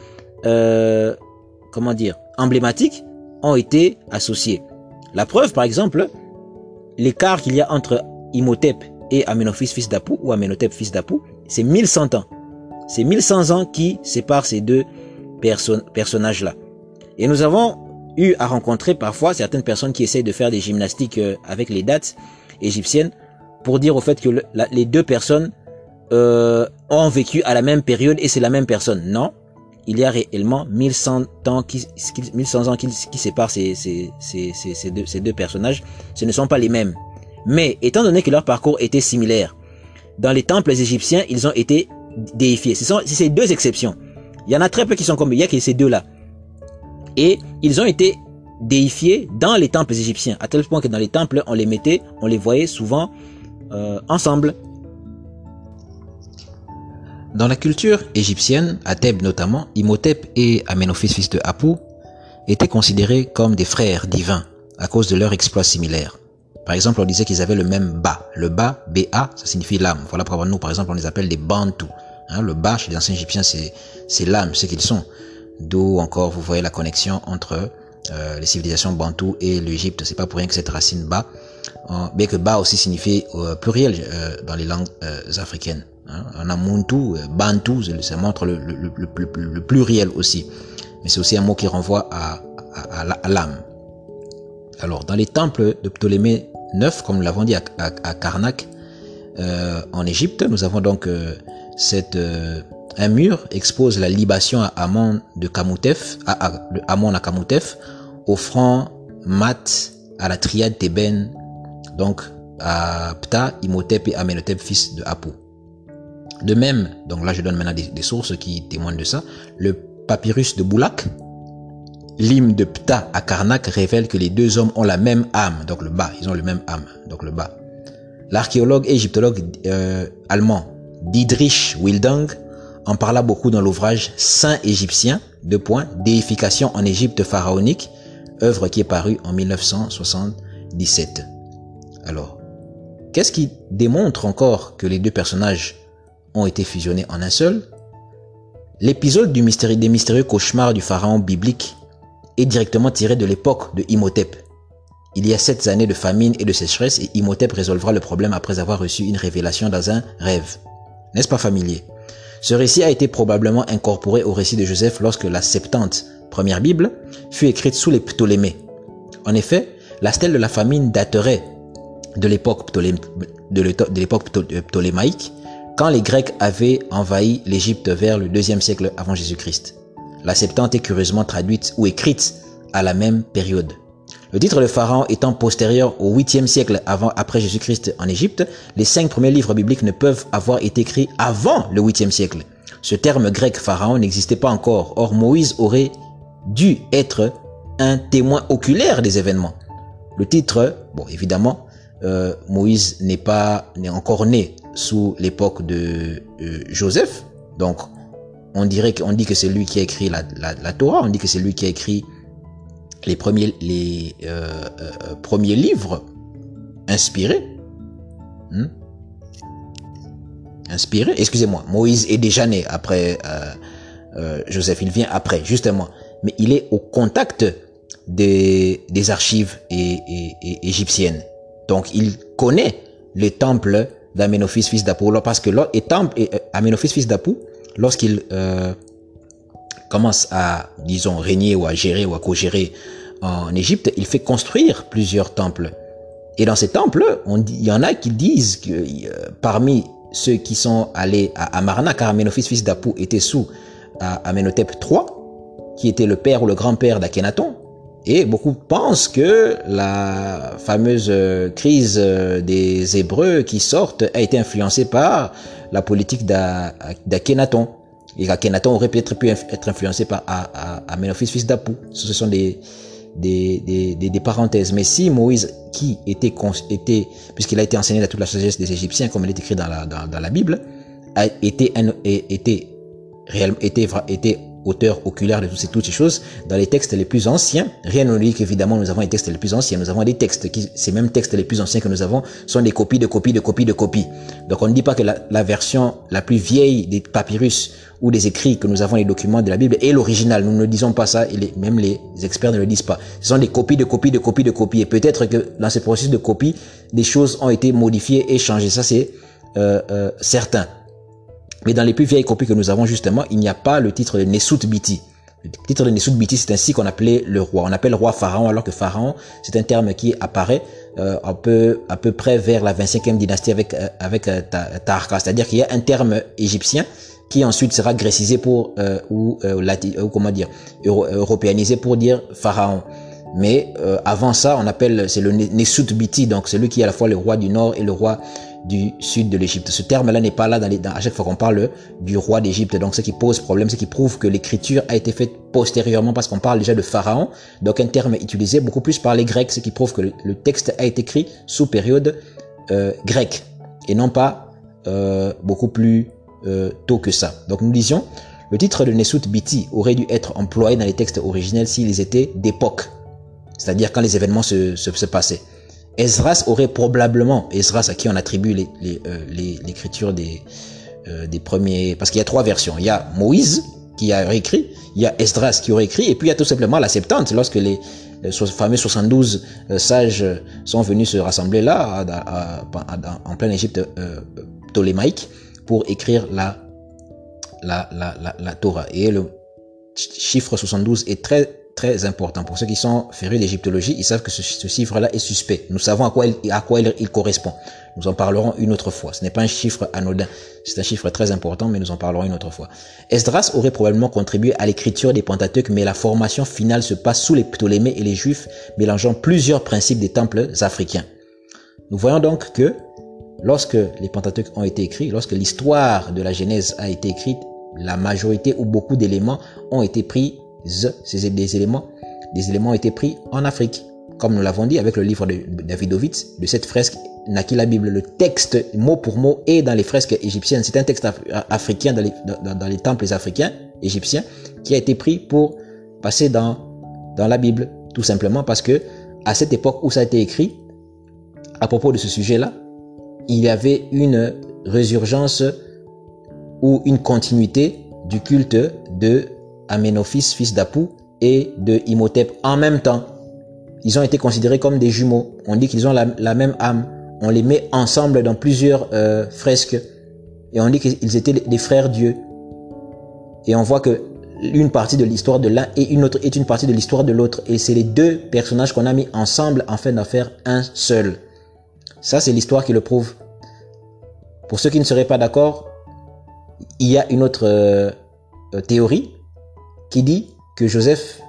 [SPEAKER 1] euh, comment dire, emblématiques, ont été associés. La preuve, par exemple, l'écart qu'il y a entre Imhotep et Amenophis, fils d'Apu, ou Amenhotep, fils d'Apu, c'est 1100 ans. C'est 1100 ans qui séparent ces deux personnages-là. Et nous avons eu à rencontrer parfois certaines personnes qui essayent de faire des gymnastiques avec les dates égyptiennes pour dire au fait que les deux personnes euh, ont vécu à la même période et c'est la même personne. Non, il y a réellement 1100 ans qui, 1100 ans qui, qui séparent ces, deux, personnages. Ce ne sont pas les mêmes. Mais étant donné que leur parcours était similaire, dans les temples égyptiens, ils ont été déifiés. Ce ces deux exceptions. Il y en a très peu qui sont comme il y a que ces deux-là. Et ils ont été déifiés dans les temples égyptiens, à tel point que dans les temples, on les mettait, on les voyait souvent euh, ensemble. Dans la culture égyptienne, à Thèbes notamment, Imhotep et Amenophis fils de Apu étaient considérés comme des frères divins à cause de leurs exploits similaires. Par exemple, on disait qu'ils avaient le même ba. Le ba, B-A, ça signifie l'âme. Voilà pourquoi nous, par exemple, on les appelle des Bantous. Hein, le ba, chez les anciens égyptiens, c'est l'âme, ce qu'ils sont. D'où encore, vous voyez la connexion entre euh, les civilisations bantoues et l'Égypte. C'est pas pour rien que cette racine ba, bien que ba aussi signifie euh, pluriel euh, dans les langues euh, africaines. On a Muntu, Bantu, ça montre le, le, le, le, pluriel aussi. Mais c'est aussi un mot qui renvoie à, à, à l'âme. Alors, dans les temples de Ptolémée IX, comme nous l'avons dit à, à, Karnak, euh, en Égypte, nous avons donc euh, cette, euh, un mur expose la libation à Amon de Kamutef, à, à, de Amon à Kamutef, offrant mat à la triade thébaine, donc à Ptah, Imhotep et Amenhotep, fils de Apu. De même, donc là je donne maintenant des, sources qui témoignent de ça, le papyrus de Boulak, l'hymne de Ptah à Karnak révèle que les deux hommes ont la même âme, donc le bas, ils ont le même âme, donc le bas. L'archéologue égyptologue euh, allemand Dietrich Wildang en parla beaucoup dans l'ouvrage Saint égyptien, de points, déification en Égypte pharaonique, œuvre qui est parue en 1977. Alors, qu'est-ce qui démontre encore que les deux personnages ont été fusionnés en un seul, l'épisode du mystérieux, des mystérieux cauchemars du pharaon biblique est directement tiré de l'époque de Imhotep. Il y a sept années de famine et de sécheresse et Imhotep résolvera le problème après avoir reçu une révélation dans un rêve. N'est-ce pas familier? Ce récit a été probablement incorporé au récit de Joseph lorsque la Septante, première Bible, fut écrite sous les Ptolémées. En effet, la stèle de la famine daterait de l'époque ptolémaïque quand les Grecs avaient envahi l'Égypte vers le deuxième siècle avant Jésus-Christ. La Septante est curieusement traduite ou écrite à la même période. Le titre de Pharaon étant postérieur au 8e siècle avant, après Jésus-Christ en Égypte, les cinq premiers livres bibliques ne peuvent avoir été écrits avant le 8e siècle. Ce terme grec Pharaon n'existait pas encore. Or, Moïse aurait dû être un témoin oculaire des événements. Le titre, bon, évidemment, euh, Moïse n'est pas n'est encore né sous l'époque de euh, Joseph, donc on dirait qu'on dit que c'est lui qui a écrit la, la, Torah, on dit que c'est lui qui a écrit les premiers les euh, premiers livres inspirés. Hmm? Inspirés, excusez-moi, Moïse est déjà né après Joseph, il vient après, justement, mais il est au contact des, des archives égyptiennes. Donc il connaît le temple d'Amenophis fils d'Apou parce que temple, et, euh, fils d'Apou, lorsqu'il euh, commence à, disons, régner ou à gérer ou à co-gérer en Égypte, il fait construire plusieurs temples. Et dans ces temples, on il y en a qui disent que euh, parmi ceux qui sont allés à Amarna, car Amenophis fils d'Apou était sous Amenhotep III, qui était le père ou le grand-père d'Akhenaton, et beaucoup pensent que la fameuse euh, crise euh, des Hébreux qui sortent a été influencée par la politique d'Akhenaton. Et Akhenaton aurait peut-être pu être influencé par Amenophis, fils d'Apou. Ce sont des, des, des, des, parenthèses. Mais si Moïse, qui était, était puisqu'il a été enseigné à toute la sagesse des Égyptiens, comme il est écrit dans la, dans, la Bible, a été, réellement, était, était auteur oculaire de toutes ces, choses, dans les textes les plus anciens, rien ne nous dit qu'évidemment nous avons les textes les plus anciens, nous avons des textes qui, ces mêmes textes les plus anciens que nous avons, sont des copies de copies de copies de copies. Donc on ne dit pas que la, la version la plus vieille des papyrus ou des écrits que nous avons les documents de la Bible est l'original. Nous ne disons pas ça même les experts ne le disent pas. Ce sont des copies de copies de copies de copies. Et peut-être que dans ce processus de copie, des choses ont été modifiées et changées. Ça c'est euh, euh, certain. Mais dans les plus vieilles copies que nous avons justement, il n'y a pas le titre de Nesut Biti. Le titre de Nesut Biti, c'est ainsi qu'on appelait le roi. On appelle le roi Pharaon, alors que Pharaon, c'est un terme qui apparaît euh, un peu, à peu près vers la 25e dynastie avec, euh, avec euh, Tarka. C'est-à-dire qu'il y a un terme égyptien qui ensuite sera grécisé pour, euh, ou, euh, ou comment dire, européanisé pour dire Pharaon. Mais avant ça, on appelle, c'est le Nesut Biti, donc celui qui est à la fois le roi du nord et le roi du sud de l'Égypte. Ce terme-là n'est pas là dans les, à chaque fois qu'on parle du roi d'Égypte. Donc, ce qui pose problème, ce qui prouve que l'écriture a été faite postérieurement parce qu'on parle déjà de Pharaon. Donc, un terme utilisé beaucoup plus par les Grecs, ce qui prouve que le, texte a été écrit sous période euh, grecque et non pas euh, beaucoup plus euh, tôt que ça. Donc, nous disions, le titre de Nesut Biti aurait dû être employé dans les textes originels s'ils étaient d'époque, c'est-à-dire quand les événements se, se passaient. Esdras aurait probablement, Esdras à qui on attribue l'écriture les, des, euh, des premiers, parce qu'il y a trois versions. Il y a Moïse qui a écrit, il y a Esdras qui aurait écrit, et puis il y a tout simplement la Septante, lorsque les, fameux 72 euh, sages sont venus se rassembler là, en plein Égypte euh, ptolémaïque, pour écrire la, la, la, la Torah. Et le chiffre 72 est très très important. Pour ceux qui sont férus d'égyptologie, ils savent que ce, chiffre-là est suspect. Nous savons à quoi, il, à quoi il, correspond. Nous en parlerons une autre fois. Ce n'est pas un chiffre anodin. C'est un chiffre très important, mais nous en parlerons une autre fois. Esdras aurait probablement contribué à l'écriture des Pentateuques, mais la formation finale se passe sous les Ptolémées et les Juifs, mélangeant plusieurs principes des temples africains. Nous voyons donc que lorsque les Pentateuques ont été écrits, lorsque l'histoire de la Genèse a été écrite, la majorité ou beaucoup d'éléments ont été pris ces éléments, ont été pris en Afrique. Comme nous l'avons dit avec le livre de Davidovitz, de cette fresque naquit la Bible. Le texte, mot pour mot, est dans les fresques égyptiennes. C'est un texte africain dans les, dans, les temples africains, égyptiens, qui a été pris pour passer dans, dans la Bible. Tout simplement parce que, à cette époque où ça a été écrit, à propos de ce sujet-là, il y avait une résurgence ou une continuité du culte de Amenophis, fils d'Apou, et de Imhotep en même temps. Ils ont été considérés comme des jumeaux. On dit qu'ils ont la, même âme. On les met ensemble dans plusieurs euh, fresques. Et on dit qu'ils étaient des frères Dieu. Et on voit que une partie de l'histoire de l'un et une autre est une partie de l'histoire de l'autre. Et c'est les deux personnages qu'on a mis ensemble afin d'en faire un seul. Ça, c'est l'histoire qui le prouve. Pour ceux qui ne seraient pas d'accord, il y a une autre euh, théorie qui dit que Joseph,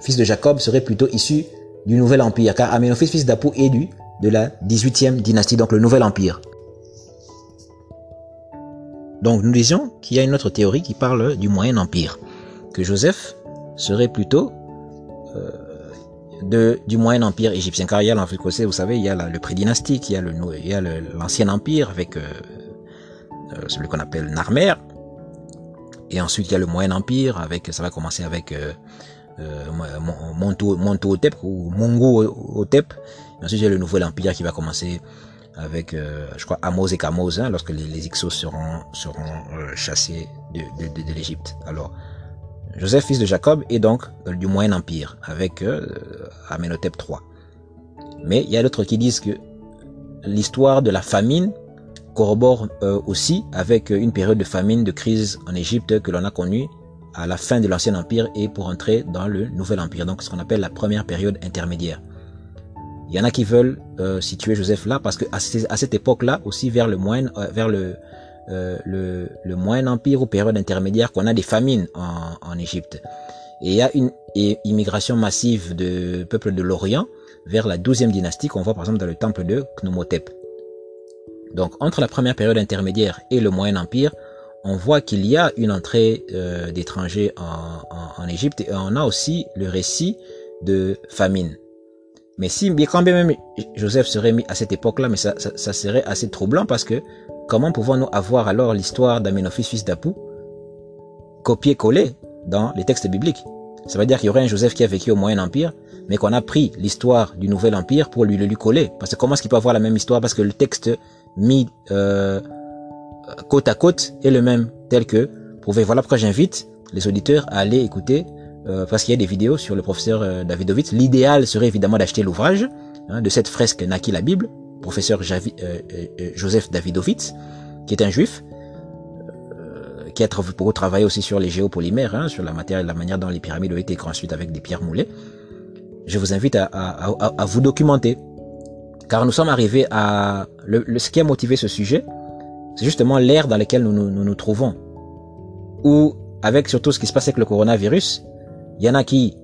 [SPEAKER 1] fils de Jacob, serait plutôt issu du nouvel empire, car Amenophis, fils d'Apou, est du de la 18e dynastie, donc le nouvel empire. Donc nous disions qu'il y a une autre théorie qui parle du moyen empire, que Joseph serait plutôt euh, du moyen empire égyptien, car il y a l'Afrique vous savez, il y a le pré-dynastique, il y a le, il y a l'ancien empire avec euh, euh, celui qu'on appelle Narmer, et ensuite il y a le moyen empire avec, ça va commencer avec euh, euh, Monto, Otep ou Mongo Otep, ensuite il y a le nouvel empire qui va commencer avec, euh, je crois, Amos et Kamos, hein, lorsque les, les Ixos seront, seront chassés de, l'Égypte. Alors, Joseph, fils de Jacob, est donc du Moyen Empire, avec Amenhotep III. Mais il y a d'autres qui disent que l'histoire de la famine corrobore euh, aussi avec une période de famine, de crise en Égypte que l'on a connue à la fin de l'Ancien Empire et pour entrer dans le Nouvel Empire, donc ce qu'on appelle la première période intermédiaire. Il y en a qui veulent euh, situer Joseph là parce que à, cette époque-là aussi vers le moyen euh, vers le, euh, le, le moyen empire ou période intermédiaire qu'on a des famines en, en Égypte. Et il y a une immigration massive de peuples de l'Orient vers la 12e dynastie qu'on voit par exemple dans le temple de Knomotep. Donc entre la première période intermédiaire et le moyen empire, on voit qu'il y a une entrée euh, d'étrangers en, Égypte et on a aussi le récit de famine. Mais si, bien quand même Joseph serait mis à cette époque-là, mais ça, serait assez troublant parce que comment pouvons-nous avoir alors l'histoire d'Amenophis fils d'Apou copié-collé dans les textes bibliques? Ça veut dire qu'il y aurait un Joseph qui a vécu au Moyen Empire, mais qu'on a pris l'histoire du Nouvel Empire pour lui le lui coller. Parce que comment est-ce qu'il peut avoir la même histoire? Parce que le texte mis euh, côte à côte est le même, tel que pouvez. Voilà pourquoi j'invite les auditeurs à aller écouter euh, parce qu'il y a des vidéos sur le professeur euh, Davidovitz. L'idéal serait évidemment d'acheter l'ouvrage hein, de cette fresque naquit la Bible, professeur Javi, euh, euh Joseph Davidovitz, qui est un juif, euh, qui a travaillé aussi sur les géopolymères, hein, sur la matière et la manière dont les pyramides ont été construites avec des pierres moulées. Je vous invite à, à, à vous documenter, car nous sommes arrivés à... Le, le, ce qui a motivé ce sujet, c'est justement l'ère dans laquelle nous nous, nous nous trouvons, où avec surtout ce qui se passe avec le coronavirus, il y en a qui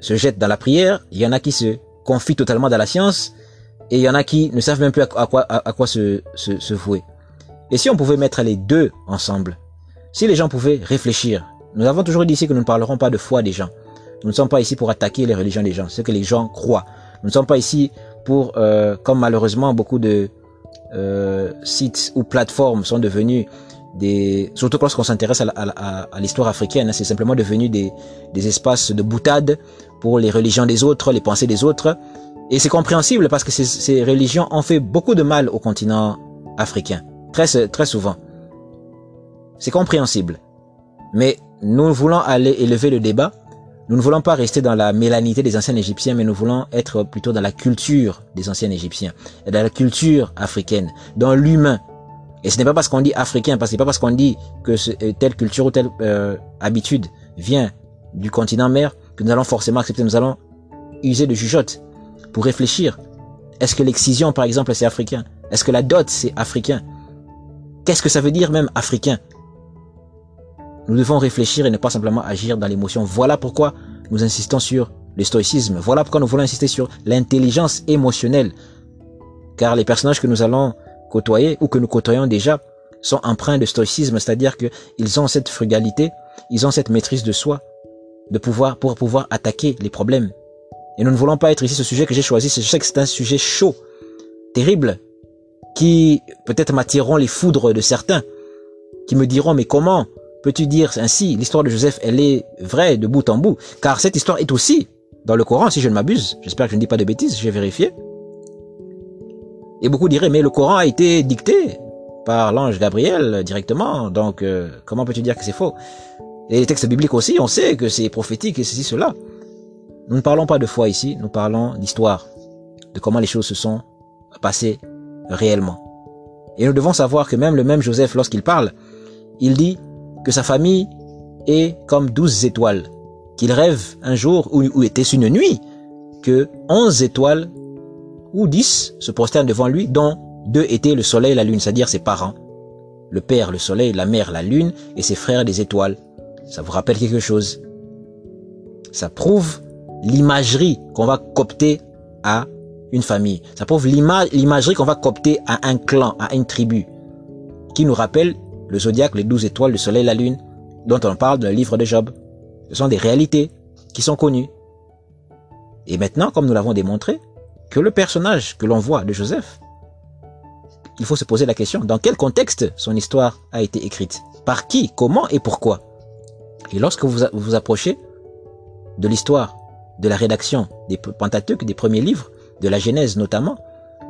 [SPEAKER 1] se jettent dans la prière, il y en a qui se confient totalement dans la science, et il y en a qui ne savent même plus à quoi, à, quoi se, se, se vouer. Et si on pouvait mettre les deux ensemble, si les gens pouvaient réfléchir, nous avons toujours dit ici que nous ne parlerons pas de foi des gens. Nous ne sommes pas ici pour attaquer les religions des gens, ce que les gens croient. Nous ne sommes pas ici pour, euh, comme malheureusement beaucoup de euh, sites ou plateformes sont devenus des, surtout lorsqu'on s'intéresse à, l'histoire africaine, hein, c'est simplement devenu des, des espaces de boutade pour les religions des autres, les pensées des autres. Et c'est compréhensible parce que ces, ces, religions ont fait beaucoup de mal au continent africain, très, très souvent. C'est compréhensible. Mais nous voulons aller élever le débat. Nous ne voulons pas rester dans la mélanité des anciens Égyptiens, mais nous voulons être plutôt dans la culture des anciens Égyptiens, dans la culture africaine, dans l'humain, et ce n'est pas parce qu'on dit africain, parce que c'est pas parce qu'on dit que ce, euh, telle culture ou telle euh, habitude vient du continent mère que nous allons forcément accepter. Nous allons user de jugeote pour réfléchir. Est-ce que l'excision, par exemple, c'est africain? Est-ce que la dot, c'est africain? Qu'est-ce que ça veut dire même africain? Nous devons réfléchir et ne pas simplement agir dans l'émotion. Voilà pourquoi nous insistons sur le stoïcisme. Voilà pourquoi nous voulons insister sur l'intelligence émotionnelle. Car les personnages que nous allons côtoyer ou que nous côtoyons déjà sont empreints de stoïcisme, c'est-à-dire qu'ils ont cette frugalité, ils ont cette maîtrise de soi, de pouvoir pour pouvoir attaquer les problèmes. Et nous ne voulons pas être ici ce sujet que j'ai choisi. Je sais que c'est un sujet chaud, terrible, qui peut-être m'attireront les foudres de certains, qui me diront mais comment peux-tu dire ainsi L'histoire de Joseph, elle est vraie de bout en bout, car cette histoire est aussi dans le Coran, si je ne m'abuse. J'espère que je ne dis pas de bêtises, j'ai vérifié. Et beaucoup diraient, mais le Coran a été dicté par l'ange Gabriel directement, donc euh, comment peux-tu dire que c'est faux? Et les textes bibliques aussi, on sait que c'est prophétique et ceci, cela. Nous ne parlons pas de foi ici, nous parlons d'histoire, de comment les choses se sont passées réellement. Et nous devons savoir que même le même Joseph, lorsqu'il parle, il dit que sa famille est comme douze étoiles, qu'il rêve un jour, ou, ou était une nuit, que onze étoiles ou dix se prosternent devant lui, dont deux étaient le soleil et la lune, c'est-à-dire ses parents. Le père, le soleil, la mère, la lune, et ses frères des étoiles. Ça vous rappelle quelque chose? Ça prouve l'imagerie qu'on va copter à une famille. Ça prouve l'imagerie qu'on va copter à un clan, à une tribu, qui nous rappelle le zodiaque, les douze étoiles, le soleil, la lune, dont on parle dans le livre de Job. Ce sont des réalités qui sont connues. Et maintenant, comme nous l'avons démontré, que le personnage que l'on voit de Joseph, il faut se poser la question, dans quel contexte son histoire a été écrite? Par qui? Comment? Et pourquoi? Et lorsque vous vous approchez de l'histoire, de la rédaction des Pentateuques, des premiers livres, de la Genèse notamment,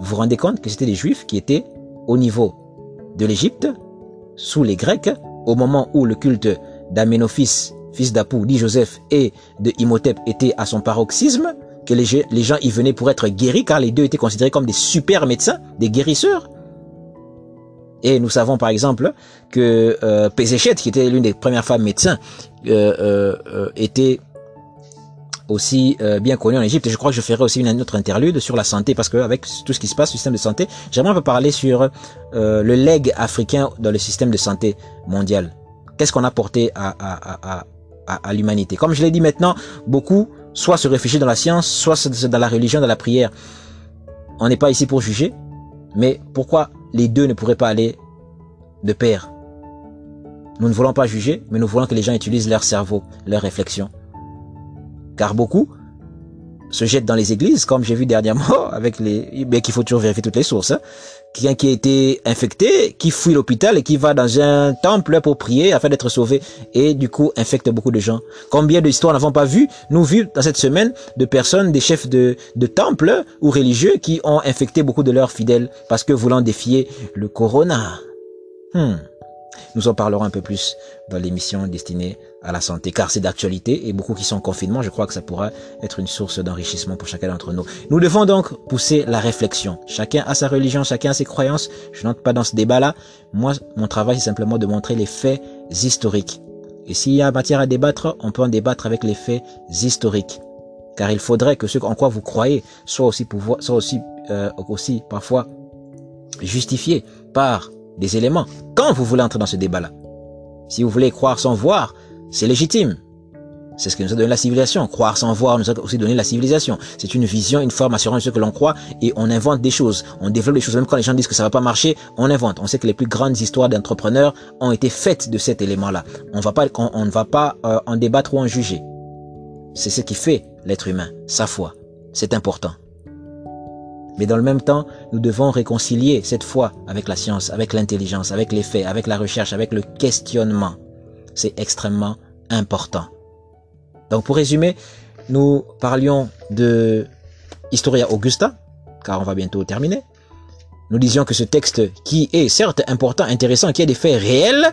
[SPEAKER 1] vous vous rendez compte que c'était des Juifs qui étaient au niveau de l'Égypte, sous les Grecs, au moment où le culte d'Aménophis, fils d'Apou, dit Joseph, et de Imhotep était à son paroxysme, que les, gens y venaient pour être guéris, car les deux étaient considérés comme des super médecins, des guérisseurs. Et nous savons par exemple que euh, qui était l'une des premières femmes médecins, euh, euh, euh était aussi euh, bien connue en Égypte. Je crois que je ferai aussi une autre interlude sur la santé, parce que avec tout ce qui se passe, le système de santé, j'aimerais un peu parler sur le leg africain dans le système de santé mondial. Qu'est-ce qu'on a porté à, à, à, à, à l'humanité? Comme je l'ai dit maintenant, beaucoup soit se réfugier dans la science, soit dans la religion, dans la prière. On n'est pas ici pour juger, mais pourquoi les deux ne pourraient pas aller de pair? Nous ne voulons pas juger, mais nous voulons que les gens utilisent leur cerveau, leur réflexion. Car beaucoup se jettent dans les églises, comme j'ai vu dernièrement, *laughs* avec les, mais qu'il faut toujours vérifier toutes les sources. Hein. Quelqu'un qui a été infecté, qui fuit l'hôpital et qui va dans un temple pour prier afin d'être sauvé et du coup infecte beaucoup de gens. Combien d'histoires n'avons pas vu, nous vu dans cette semaine, de personnes, des chefs de, de temples ou religieux qui ont infecté beaucoup de leurs fidèles parce que voulant défier le corona. Hmm. Nous en parlerons un peu plus dans l'émission destinée à la santé, car c'est d'actualité et beaucoup qui sont en confinement, je crois que ça pourra être une source d'enrichissement pour chacun d'entre nous. Nous devons donc pousser la réflexion. Chacun a sa religion, chacun a ses croyances. Je n'entre pas dans ce débat-là. Moi, mon travail, c'est simplement de montrer les faits historiques. Et s'il y a matière à débattre, on peut en débattre avec les faits historiques. Car il faudrait que ce en quoi vous croyez soit aussi, pouvoir, soit aussi, euh, aussi parfois justifié par des éléments quand vous voulez entrer dans ce débat-là. Si vous voulez croire sans voir, c'est légitime. C'est ce que nous a donné la civilisation. Croire sans voir nous a aussi donné la civilisation. C'est une vision, une formation de ce que l'on croit et on invente des choses. On développe des choses. Même quand les gens disent que ça va pas marcher, on invente. On sait que les plus grandes histoires d'entrepreneurs ont été faites de cet élément-là. On va pas, on, ne va pas euh, en débattre ou en juger. C'est ce qui fait l'être humain, sa foi. C'est important. Mais dans le même temps, nous devons réconcilier cette foi avec la science, avec l'intelligence, avec les faits, avec la recherche, avec le questionnement. C'est extrêmement important. Donc pour résumer, nous parlions de Historia Augusta, car on va bientôt terminer. Nous disions que ce texte, qui est certes important, intéressant, qui a des faits réels,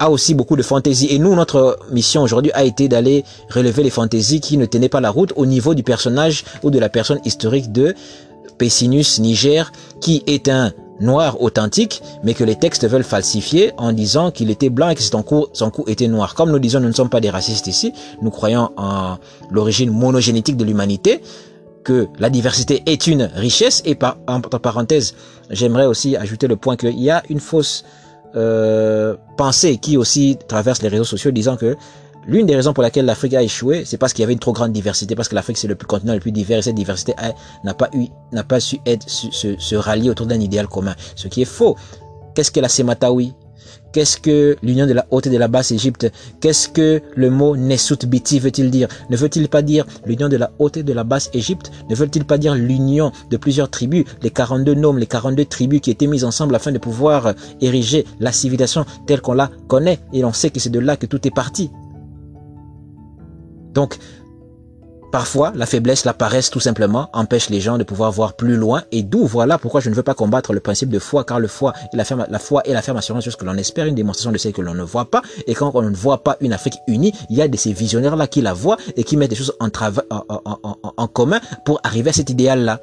[SPEAKER 1] a aussi beaucoup de fantaisie. Et nous, notre mission aujourd'hui a été d'aller relever les fantaisies qui ne tenaient pas la route au niveau du personnage ou de la personne historique de Pessinus Niger, qui est un noir authentique, mais que les textes veulent falsifier en disant qu'il était blanc et que son cou, était noir. Comme nous disons, nous ne sommes pas des racistes ici, nous croyons en l'origine monogénétique de l'humanité, que la diversité est une richesse, et par, entre parenthèses, j'aimerais aussi ajouter le point qu'il y a une fausse euh, pensée qui aussi traverse les réseaux sociaux disant que L'une des raisons pour laquelle l'Afrique a échoué, c'est parce qu'il y avait une trop grande diversité, parce que l'Afrique c'est le plus continent le plus divers et cette diversité n'a pas eu, n'a pas su être, se, rallier autour d'un idéal commun. Ce qui est faux. Qu'est-ce que la Sematawi Qu'est-ce que l'union de la haute et de la basse Égypte? Qu'est-ce que le mot Nesut Biti veut-il dire? Ne veut-il pas dire l'union de la haute et de la basse Égypte? Ne veut-il pas dire l'union de plusieurs tribus, les 42 noms, les 42 tribus qui étaient mises ensemble afin de pouvoir ériger la civilisation telle qu'on la connaît? Et on sait que c'est de là que tout est parti. Donc, Parfois, la faiblesse, la paresse, tout simplement, empêche les gens de pouvoir voir plus loin. Et d'où, voilà pourquoi je ne veux pas combattre le principe de foi, car le foi la, foi et la ferme assurance sur ce que l'on espère, une démonstration de ce que l'on ne voit pas. Et quand on ne voit pas une Afrique unie, il y a de ces visionnaires-là qui la voient et qui mettent des choses en, commun pour arriver à cet idéal-là.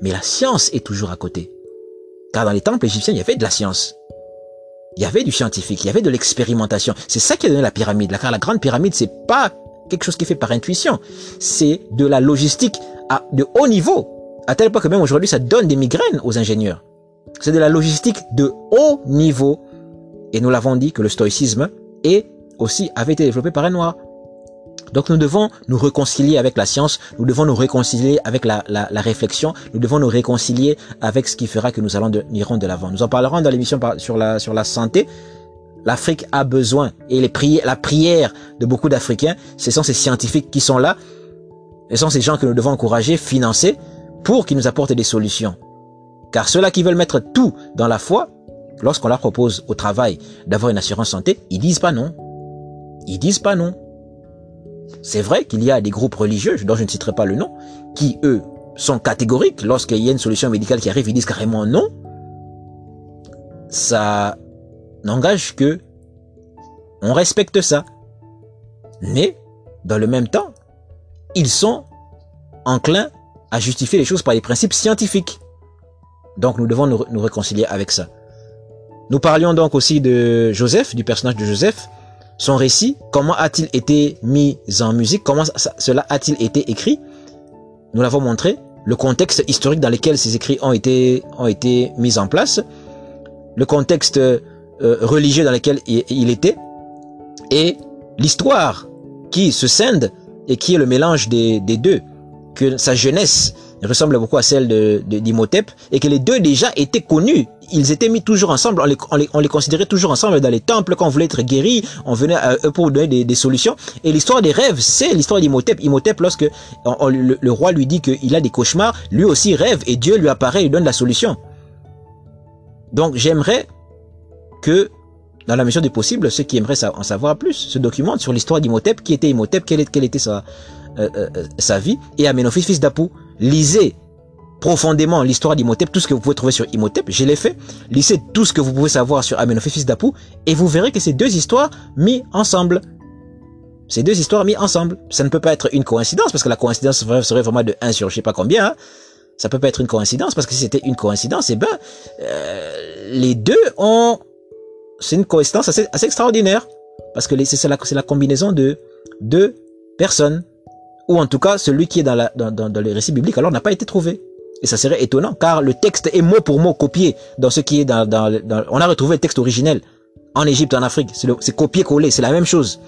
[SPEAKER 1] Mais la science est toujours à côté. Car dans les temples égyptiens, il y avait de la science. Il y avait du scientifique, il y avait de l'expérimentation. C'est ça qui a donné la pyramide. Car la grande pyramide, c'est pas quelque chose qui est fait par intuition. C'est de la logistique à, de haut niveau. À tel point que même aujourd'hui, ça donne des migraines aux ingénieurs. C'est de la logistique de haut niveau. Et nous l'avons dit que le stoïcisme est aussi avait été développé par un noir. Donc nous devons nous réconcilier avec la science, nous devons nous réconcilier avec la, la, la réflexion, nous devons nous réconcilier avec ce qui fera que nous allons de, irons de l'avant. Nous en parlerons dans l'émission sur la, sur la santé. L'Afrique a besoin, et les prières, la prière de beaucoup d'Africains, ce sont ces scientifiques qui sont là, ce sont ces gens que nous devons encourager, financer, pour qu'ils nous apportent des solutions. Car ceux-là qui veulent mettre tout dans la foi, lorsqu'on leur propose au travail d'avoir une assurance santé, ils disent pas non. Ils disent pas non. C'est vrai qu'il y a des groupes religieux, dont je ne citerai pas le nom, qui, eux, sont catégoriques. Lorsqu'il y a une solution médicale qui arrive, ils disent carrément non. Ça n'engage que on respecte ça. Mais, dans le même temps, ils sont enclins à justifier les choses par des principes scientifiques. Donc nous devons nous, réconcilier avec ça. Nous parlions donc aussi de Joseph, du personnage de Joseph, son récit, comment a-t-il été mis en musique, comment cela a-t-il été écrit? Nous l'avons montré, le contexte historique dans lequel ces écrits ont été, ont été mis en place, le contexte euh, religieux dans lequel il, était, et l'histoire qui se scinde et qui est le mélange des, des deux, que sa jeunesse ressemble beaucoup à celle de d'Imhotep et que les deux déjà étaient connus. Ils étaient mis toujours ensemble, on les, on les, on les considérait toujours ensemble dans les temples quand on voulait être guéri, on venait à eux pour donner des, des solutions. Et l'histoire des rêves, c'est l'histoire d'Imhotep. Imhotep, lorsque le, le, roi lui dit qu'il a des cauchemars, lui aussi rêve et Dieu lui apparaît et donne la solution. Donc j'aimerais que dans la mesure du possible, ceux qui aimeraient en savoir plus se documentent sur l'histoire d'Imhotep, qui était Imhotep, quelle, était sa, euh, euh, sa vie, et Amenophis, fils d'Apou lisez profondément l'histoire d'Imhotep, tout ce que vous pouvez trouver sur Imhotep, je l'ai fait. Lisez tout ce que vous pouvez savoir sur Amenophis fils d'Apou et vous verrez que ces deux histoires mises ensemble. Ces deux histoires mises ensemble. Ça ne peut pas être une coïncidence parce que la coïncidence serait vraiment de 1 sur je sais pas combien. Hein. Ça peut pas être une coïncidence parce que si c'était une coïncidence, eh ben euh, les deux ont c'est une coïncidence assez, assez extraordinaire parce que c'est la, la combinaison de deux personnes ou en tout cas celui qui est dans, la, dans, dans, dans les récits bibliques, alors n'a pas été trouvé. Et ça serait étonnant, car le texte est mot pour mot copié dans ce qui est dans on a retrouvé le texte originel en Égypte, en Afrique. C'est copié-collé, c'est la même chose.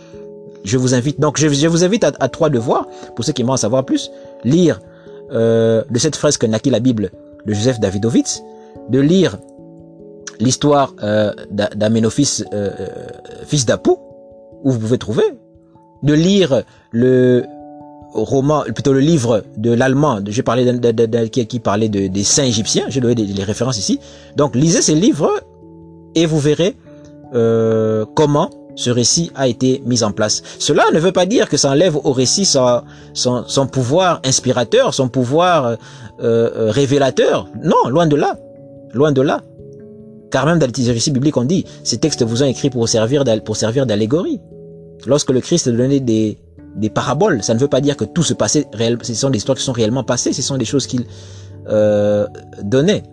[SPEAKER 1] Je vous invite, donc je, je vous invite à, à, trois devoirs, pour ceux qui aimeraient en savoir plus, lire euh, de cette fresque naquit la Bible de Joseph Davidovitz, de lire l'histoire euh, d'Amenophis, euh, euh, fils d'Apou, où vous pouvez trouver, de lire le roman, plutôt le livre de l'allemand, j'ai parlé de, qui, qui, parlait de, des saints égyptiens, j'ai donné les références ici. Donc lisez ces livres et vous verrez euh, comment ce récit a été mis en place. Cela ne veut pas dire que ça enlève au récit son, son, son pouvoir inspirateur, son pouvoir euh, euh, révélateur. Non, loin de là. Loin de là. Car même dans les récits bibliques, on dit, ces textes vous ont écrit pour servir pour servir d'allégorie. Lorsque le Christ donnait des, des paraboles. Ça ne veut pas dire que tout se passait réel. Ce sont des histoires qui sont réellement passées. Ce sont des choses qu'il euh, donnait.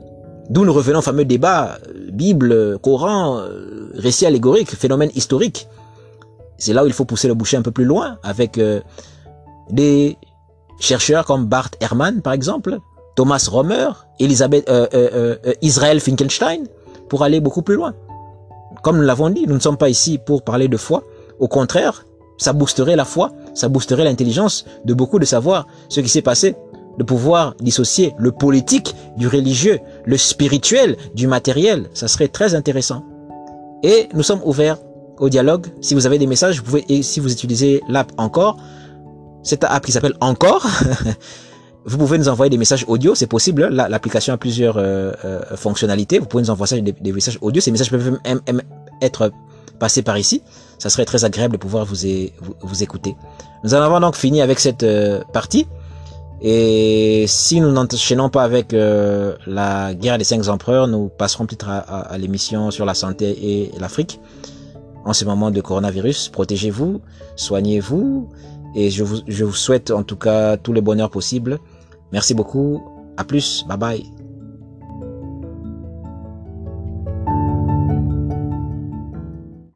[SPEAKER 1] D'où nous revenons au fameux débat euh, Bible, Coran, euh, récit allégorique, phénomène historique. C'est là où il faut pousser le boucher un peu plus loin avec euh, des chercheurs comme Bart Ehrman par exemple, Thomas Romer, Elisabeth, euh, euh, Israël Finkelstein, pour aller beaucoup plus loin. Comme nous l'avons dit, nous ne sommes pas ici pour parler de foi. Au contraire, ça boosterait la foi, ça boosterait l'intelligence de beaucoup de savoir ce qui s'est passé, de pouvoir dissocier le politique du religieux, le spirituel du matériel. Ça serait très intéressant. Et nous sommes ouverts au dialogue. Si vous avez des messages, vous pouvez, et si vous utilisez l'app encore, cette app qui s'appelle Encore, *laughs* vous pouvez nous envoyer des messages audio, c'est possible. L'application a plusieurs euh, euh, fonctionnalités. Vous pouvez nous envoyer des, messages audio. Ces messages peuvent même être passés par ici ça serait très agréable de pouvoir vous, écouter. Nous en avons donc fini avec cette euh, partie. Et si nous n'enchaînons pas avec la guerre des cinq empereurs, nous passerons peut-être à, l'émission sur la santé et l'Afrique. En ce moment de coronavirus, protégez-vous, soignez-vous, et je vous, je vous souhaite en tout cas tout le bonheur possible. Merci beaucoup. À plus. Bye bye.